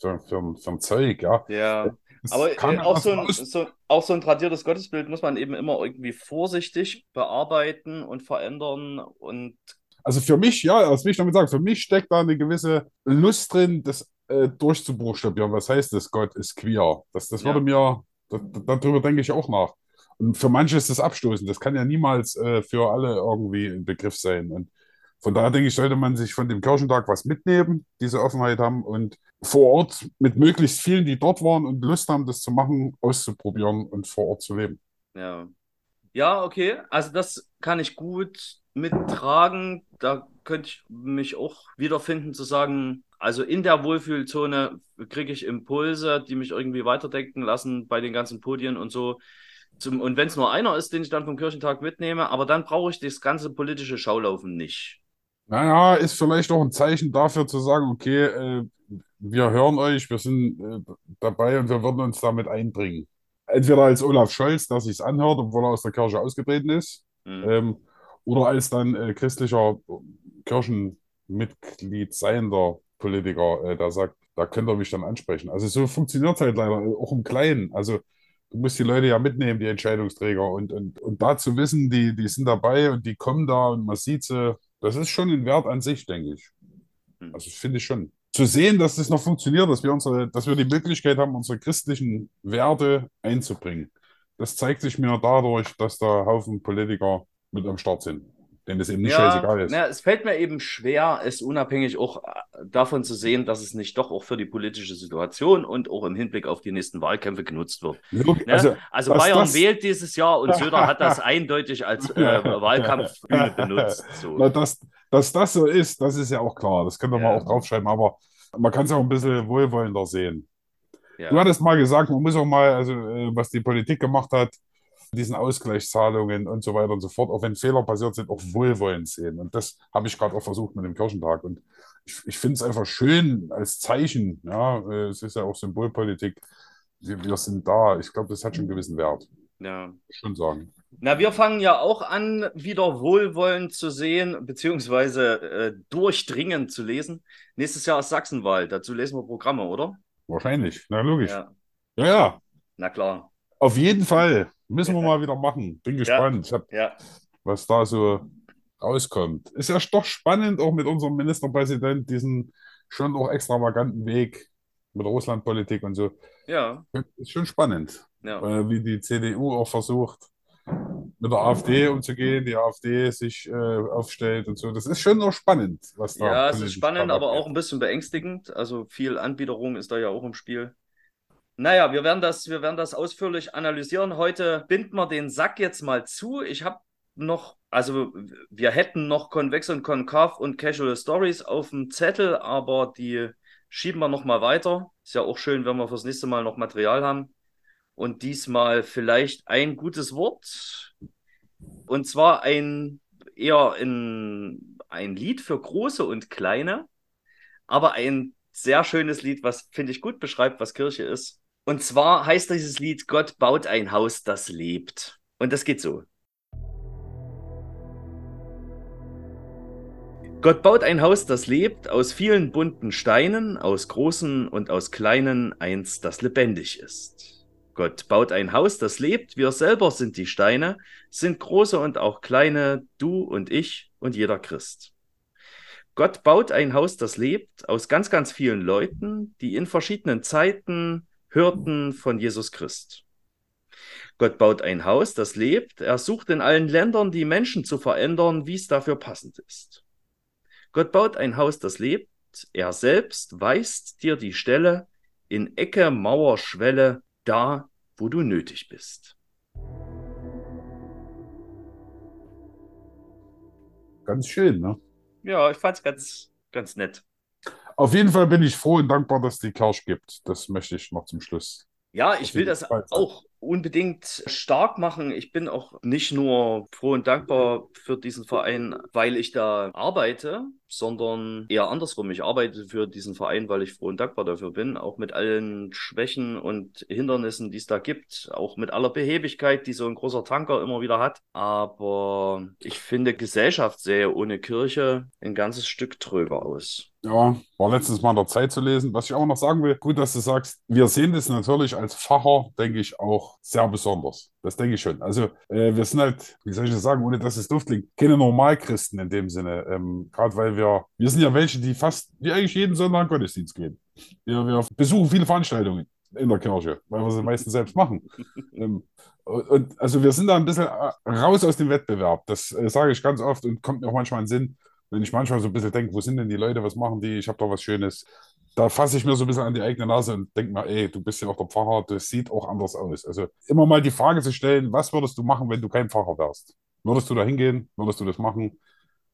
S3: für, für, ein- für ein Zeug, ja?
S2: ja.
S3: Das
S2: Aber äh, auch, so ein, so, auch so ein tradiertes Gottesbild muss man eben immer irgendwie vorsichtig bearbeiten und verändern. Und
S3: Also für mich, ja, das will ich damit sagen, für mich steckt da eine gewisse Lust drin, das äh, durchzubuchstabieren. Was heißt das, Gott ist queer? Das, das
S2: Ja.
S3: würde mir, da, da- darüber denke ich auch nach. Und für manche ist das abstoßend. Das kann ja niemals äh, für alle irgendwie ein Begriff sein. Und von daher denke ich, sollte man sich von dem Kirchentag was mitnehmen, diese Offenheit haben und vor Ort mit möglichst vielen, die dort waren und Lust haben, das zu machen, auszuprobieren und vor Ort zu leben.
S2: ja. Ja, okay. Also das kann ich gut mittragen. Da könnte ich mich auch wiederfinden zu sagen, also in der Wohlfühlzone kriege ich Impulse, die mich irgendwie weiterdenken lassen bei den ganzen Podien und so. Zum, und wenn es nur einer ist, den ich dann vom Kirchentag mitnehme, aber dann brauche ich das ganze politische Schaulaufen nicht.
S3: Naja, ist vielleicht auch ein Zeichen dafür zu sagen, okay, äh, wir hören euch, wir sind äh, dabei und wir würden uns damit einbringen. Entweder als Olaf Scholz, der sich's anhört, obwohl er aus der Kirche ausgetreten ist,
S2: Hm.
S3: ähm, oder als dann äh, christlicher Kirchenmitglied seiender Politiker, äh, der sagt, da könnt ihr mich dann ansprechen. Also so funktioniert halt leider auch im Kleinen. Also du musst die Leute ja mitnehmen, die Entscheidungsträger, und, und, und da zu wissen, die, die sind dabei und die kommen da und man sieht sie, das ist schon ein Wert an sich, denke ich.
S2: Hm.
S3: Also finde ich schon. Zu sehen, dass das noch funktioniert, dass wir unsere, dass wir die Möglichkeit haben, unsere christlichen Werte einzubringen. Das zeigt sich mir dadurch, dass da Haufen Politiker mit am Start sind, denen es eben nicht scheißegal ist.
S2: na, es fällt mir eben schwer, es unabhängig auch äh, davon zu sehen, dass es nicht doch auch für die politische Situation und auch im Hinblick auf die nächsten Wahlkämpfe genutzt wird. Ne?
S3: Also,
S2: Also, Bayern
S3: das-
S2: wählt dieses Jahr und Söder hat das eindeutig als äh, Wahlkampfbühne benutzt. So.
S3: na, dass, dass das so ist, das ist ja auch klar. Das können wir mal
S2: Ja.
S3: auch draufschreiben, aber man kann es auch ein bisschen wohlwollender sehen.
S2: Ja.
S3: Du hattest mal gesagt, man muss auch mal, also äh, was die Politik gemacht hat, diesen Ausgleichszahlungen und so weiter und so fort, auch wenn Fehler passiert sind, auch wohlwollend sehen. Und das habe ich gerade auch versucht mit dem Kirchentag. Und ich, ich finde es einfach schön als Zeichen. Ja, äh, es ist ja auch Symbolpolitik. Wir, wir sind da. Ich glaube, das hat schon einen gewissen Wert.
S2: Ja.
S3: Schon sagen.
S2: Na, wir fangen ja auch an, wieder wohlwollend zu sehen, beziehungsweise äh, durchdringend zu lesen. Nächstes Jahr ist Sachsenwahl. Dazu lesen wir Programme, oder?
S3: Wahrscheinlich. Na, logisch. Ja,
S2: Ja,
S3: ja.
S2: na klar.
S3: Auf jeden Fall. Müssen wir mal wieder machen. Bin gespannt. Hab,
S2: Ja,
S3: was da so rauskommt. Ist ja doch spannend, auch mit unserem Ministerpräsident, diesen schon auch extravaganten Weg mit Russlandpolitik und so.
S2: ja,
S3: Ist schon spannend,
S2: ja.
S3: äh, wie die CDU auch versucht, mit der AfD umzugehen, die AfD sich äh, aufstellt und so. Das ist schon noch spannend, was da
S2: Ja, es ist spannend, aber auch
S3: abgeht.
S2: ein bisschen beängstigend. Also viel Anbiederung ist da ja auch im Spiel. Naja, wir werden das, wir werden das ausführlich analysieren. Heute binden wir den Sack jetzt mal zu. Ich habe noch, also wir hätten noch Convex und Konkav und Casual Stories auf dem Zettel, aber die schieben wir noch mal weiter. Ist ja auch schön, wenn wir fürs nächste Mal noch Material haben. Und diesmal vielleicht ein gutes Wort. Und zwar ein eher ein, ein Lied für Große und Kleine, aber ein sehr schönes Lied, was, finde ich, gut beschreibt, was Kirche ist. Und zwar heißt dieses Lied Gott baut ein Haus, das lebt. Und das geht so. Gott baut ein Haus, das lebt, aus vielen bunten Steinen, aus großen und aus kleinen eins, das lebendig ist. Gott baut ein Haus, das lebt, wir selber sind die Steine, sind große und auch kleine, du und ich und jeder Christ. Gott baut ein Haus, das lebt, aus ganz, ganz vielen Leuten, die in verschiedenen Zeiten hörten von Jesus Christ. Gott baut ein Haus, das lebt, er sucht in allen Ländern die Menschen zu verändern, wie es dafür passend ist. Gott baut ein Haus, das lebt, er selbst weist dir die Stelle in Ecke, Mauer, Schwelle, da, wo du nötig bist.
S3: Ganz schön, ne?
S2: Ja, ich fand's ganz, ganz nett.
S3: Auf jeden Fall bin ich froh und dankbar, dass es die Kirche gibt. Das möchte ich noch zum Schluss.
S2: Ja, ich will das auch unbedingt stark machen. Ich bin auch nicht nur froh und dankbar für diesen Verein, weil ich da arbeite, sondern eher andersrum. Ich arbeite für diesen Verein, weil ich froh und dankbar dafür bin, auch mit allen Schwächen und Hindernissen, die es da gibt, auch mit aller Behebigkeit, die so ein großer Tanker immer wieder hat. Aber ich finde, Gesellschaft sähe ohne Kirche ein ganzes Stück tröger aus.
S3: Ja, war letztens mal in der Zeit zu lesen. Was ich auch noch sagen will, gut, dass du sagst, wir sehen das natürlich als Pfarrer, denke ich, auch sehr besonders. Das denke ich schon. Also, äh, wir sind halt, wie soll ich das sagen, ohne dass es doof klingt, keine Normalchristen in dem Sinne. Ähm, Gerade weil wir, wir sind ja welche, die fast, die eigentlich jeden Sonntag Gottesdienst gehen. Wir, wir besuchen viele Veranstaltungen in der Kirche, weil wir sie meistens selbst machen. ähm, und, und also wir sind da ein bisschen äh, raus aus dem Wettbewerb. Das äh, sage ich ganz oft und kommt mir auch manchmal in den Sinn, wenn ich manchmal so ein bisschen denke, wo sind denn die Leute, was machen die, ich habe da was Schönes. Da fasse ich mir so ein bisschen an die eigene Nase und denke mir, ey, du bist ja auch der Pfarrer, das sieht auch anders aus. Also immer mal die Frage zu stellen, was würdest du machen, wenn du kein Pfarrer wärst? Würdest du da hingehen? Würdest du das machen?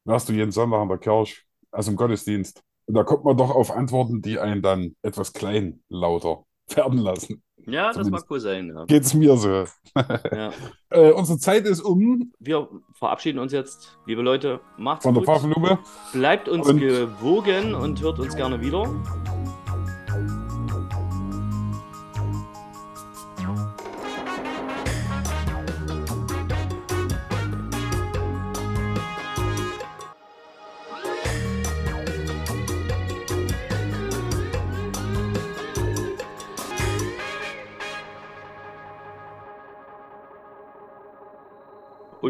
S3: Wärst du jeden Sonntag in der Kirche, also im Gottesdienst? Und da kommt man doch auf Antworten, die einen dann etwas kleinlauter werden lassen.
S2: Ja, das mag
S3: Zumindest.
S2: cool sein. Ja.
S3: Geht es mir so.
S2: Ja.
S3: Äh, unsere Zeit ist um
S2: Wir verabschieden uns jetzt, liebe Leute. Macht's
S3: von der
S2: gut.
S3: Pfaffenlupe.
S2: Bleibt uns
S3: Und-
S2: gewogen und hört uns gerne wieder.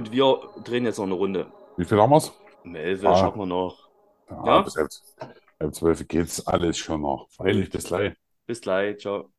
S2: Und wir drehen jetzt noch eine Runde.
S3: Wie viel haben wir's?
S2: Um 11
S3: Ah.
S2: schaffen wir noch.
S3: Ja,
S2: Ja.
S3: bis halb, halb zwölf geht's alles schon noch. Freilich, bis gleich.
S2: Bis gleich. Ciao.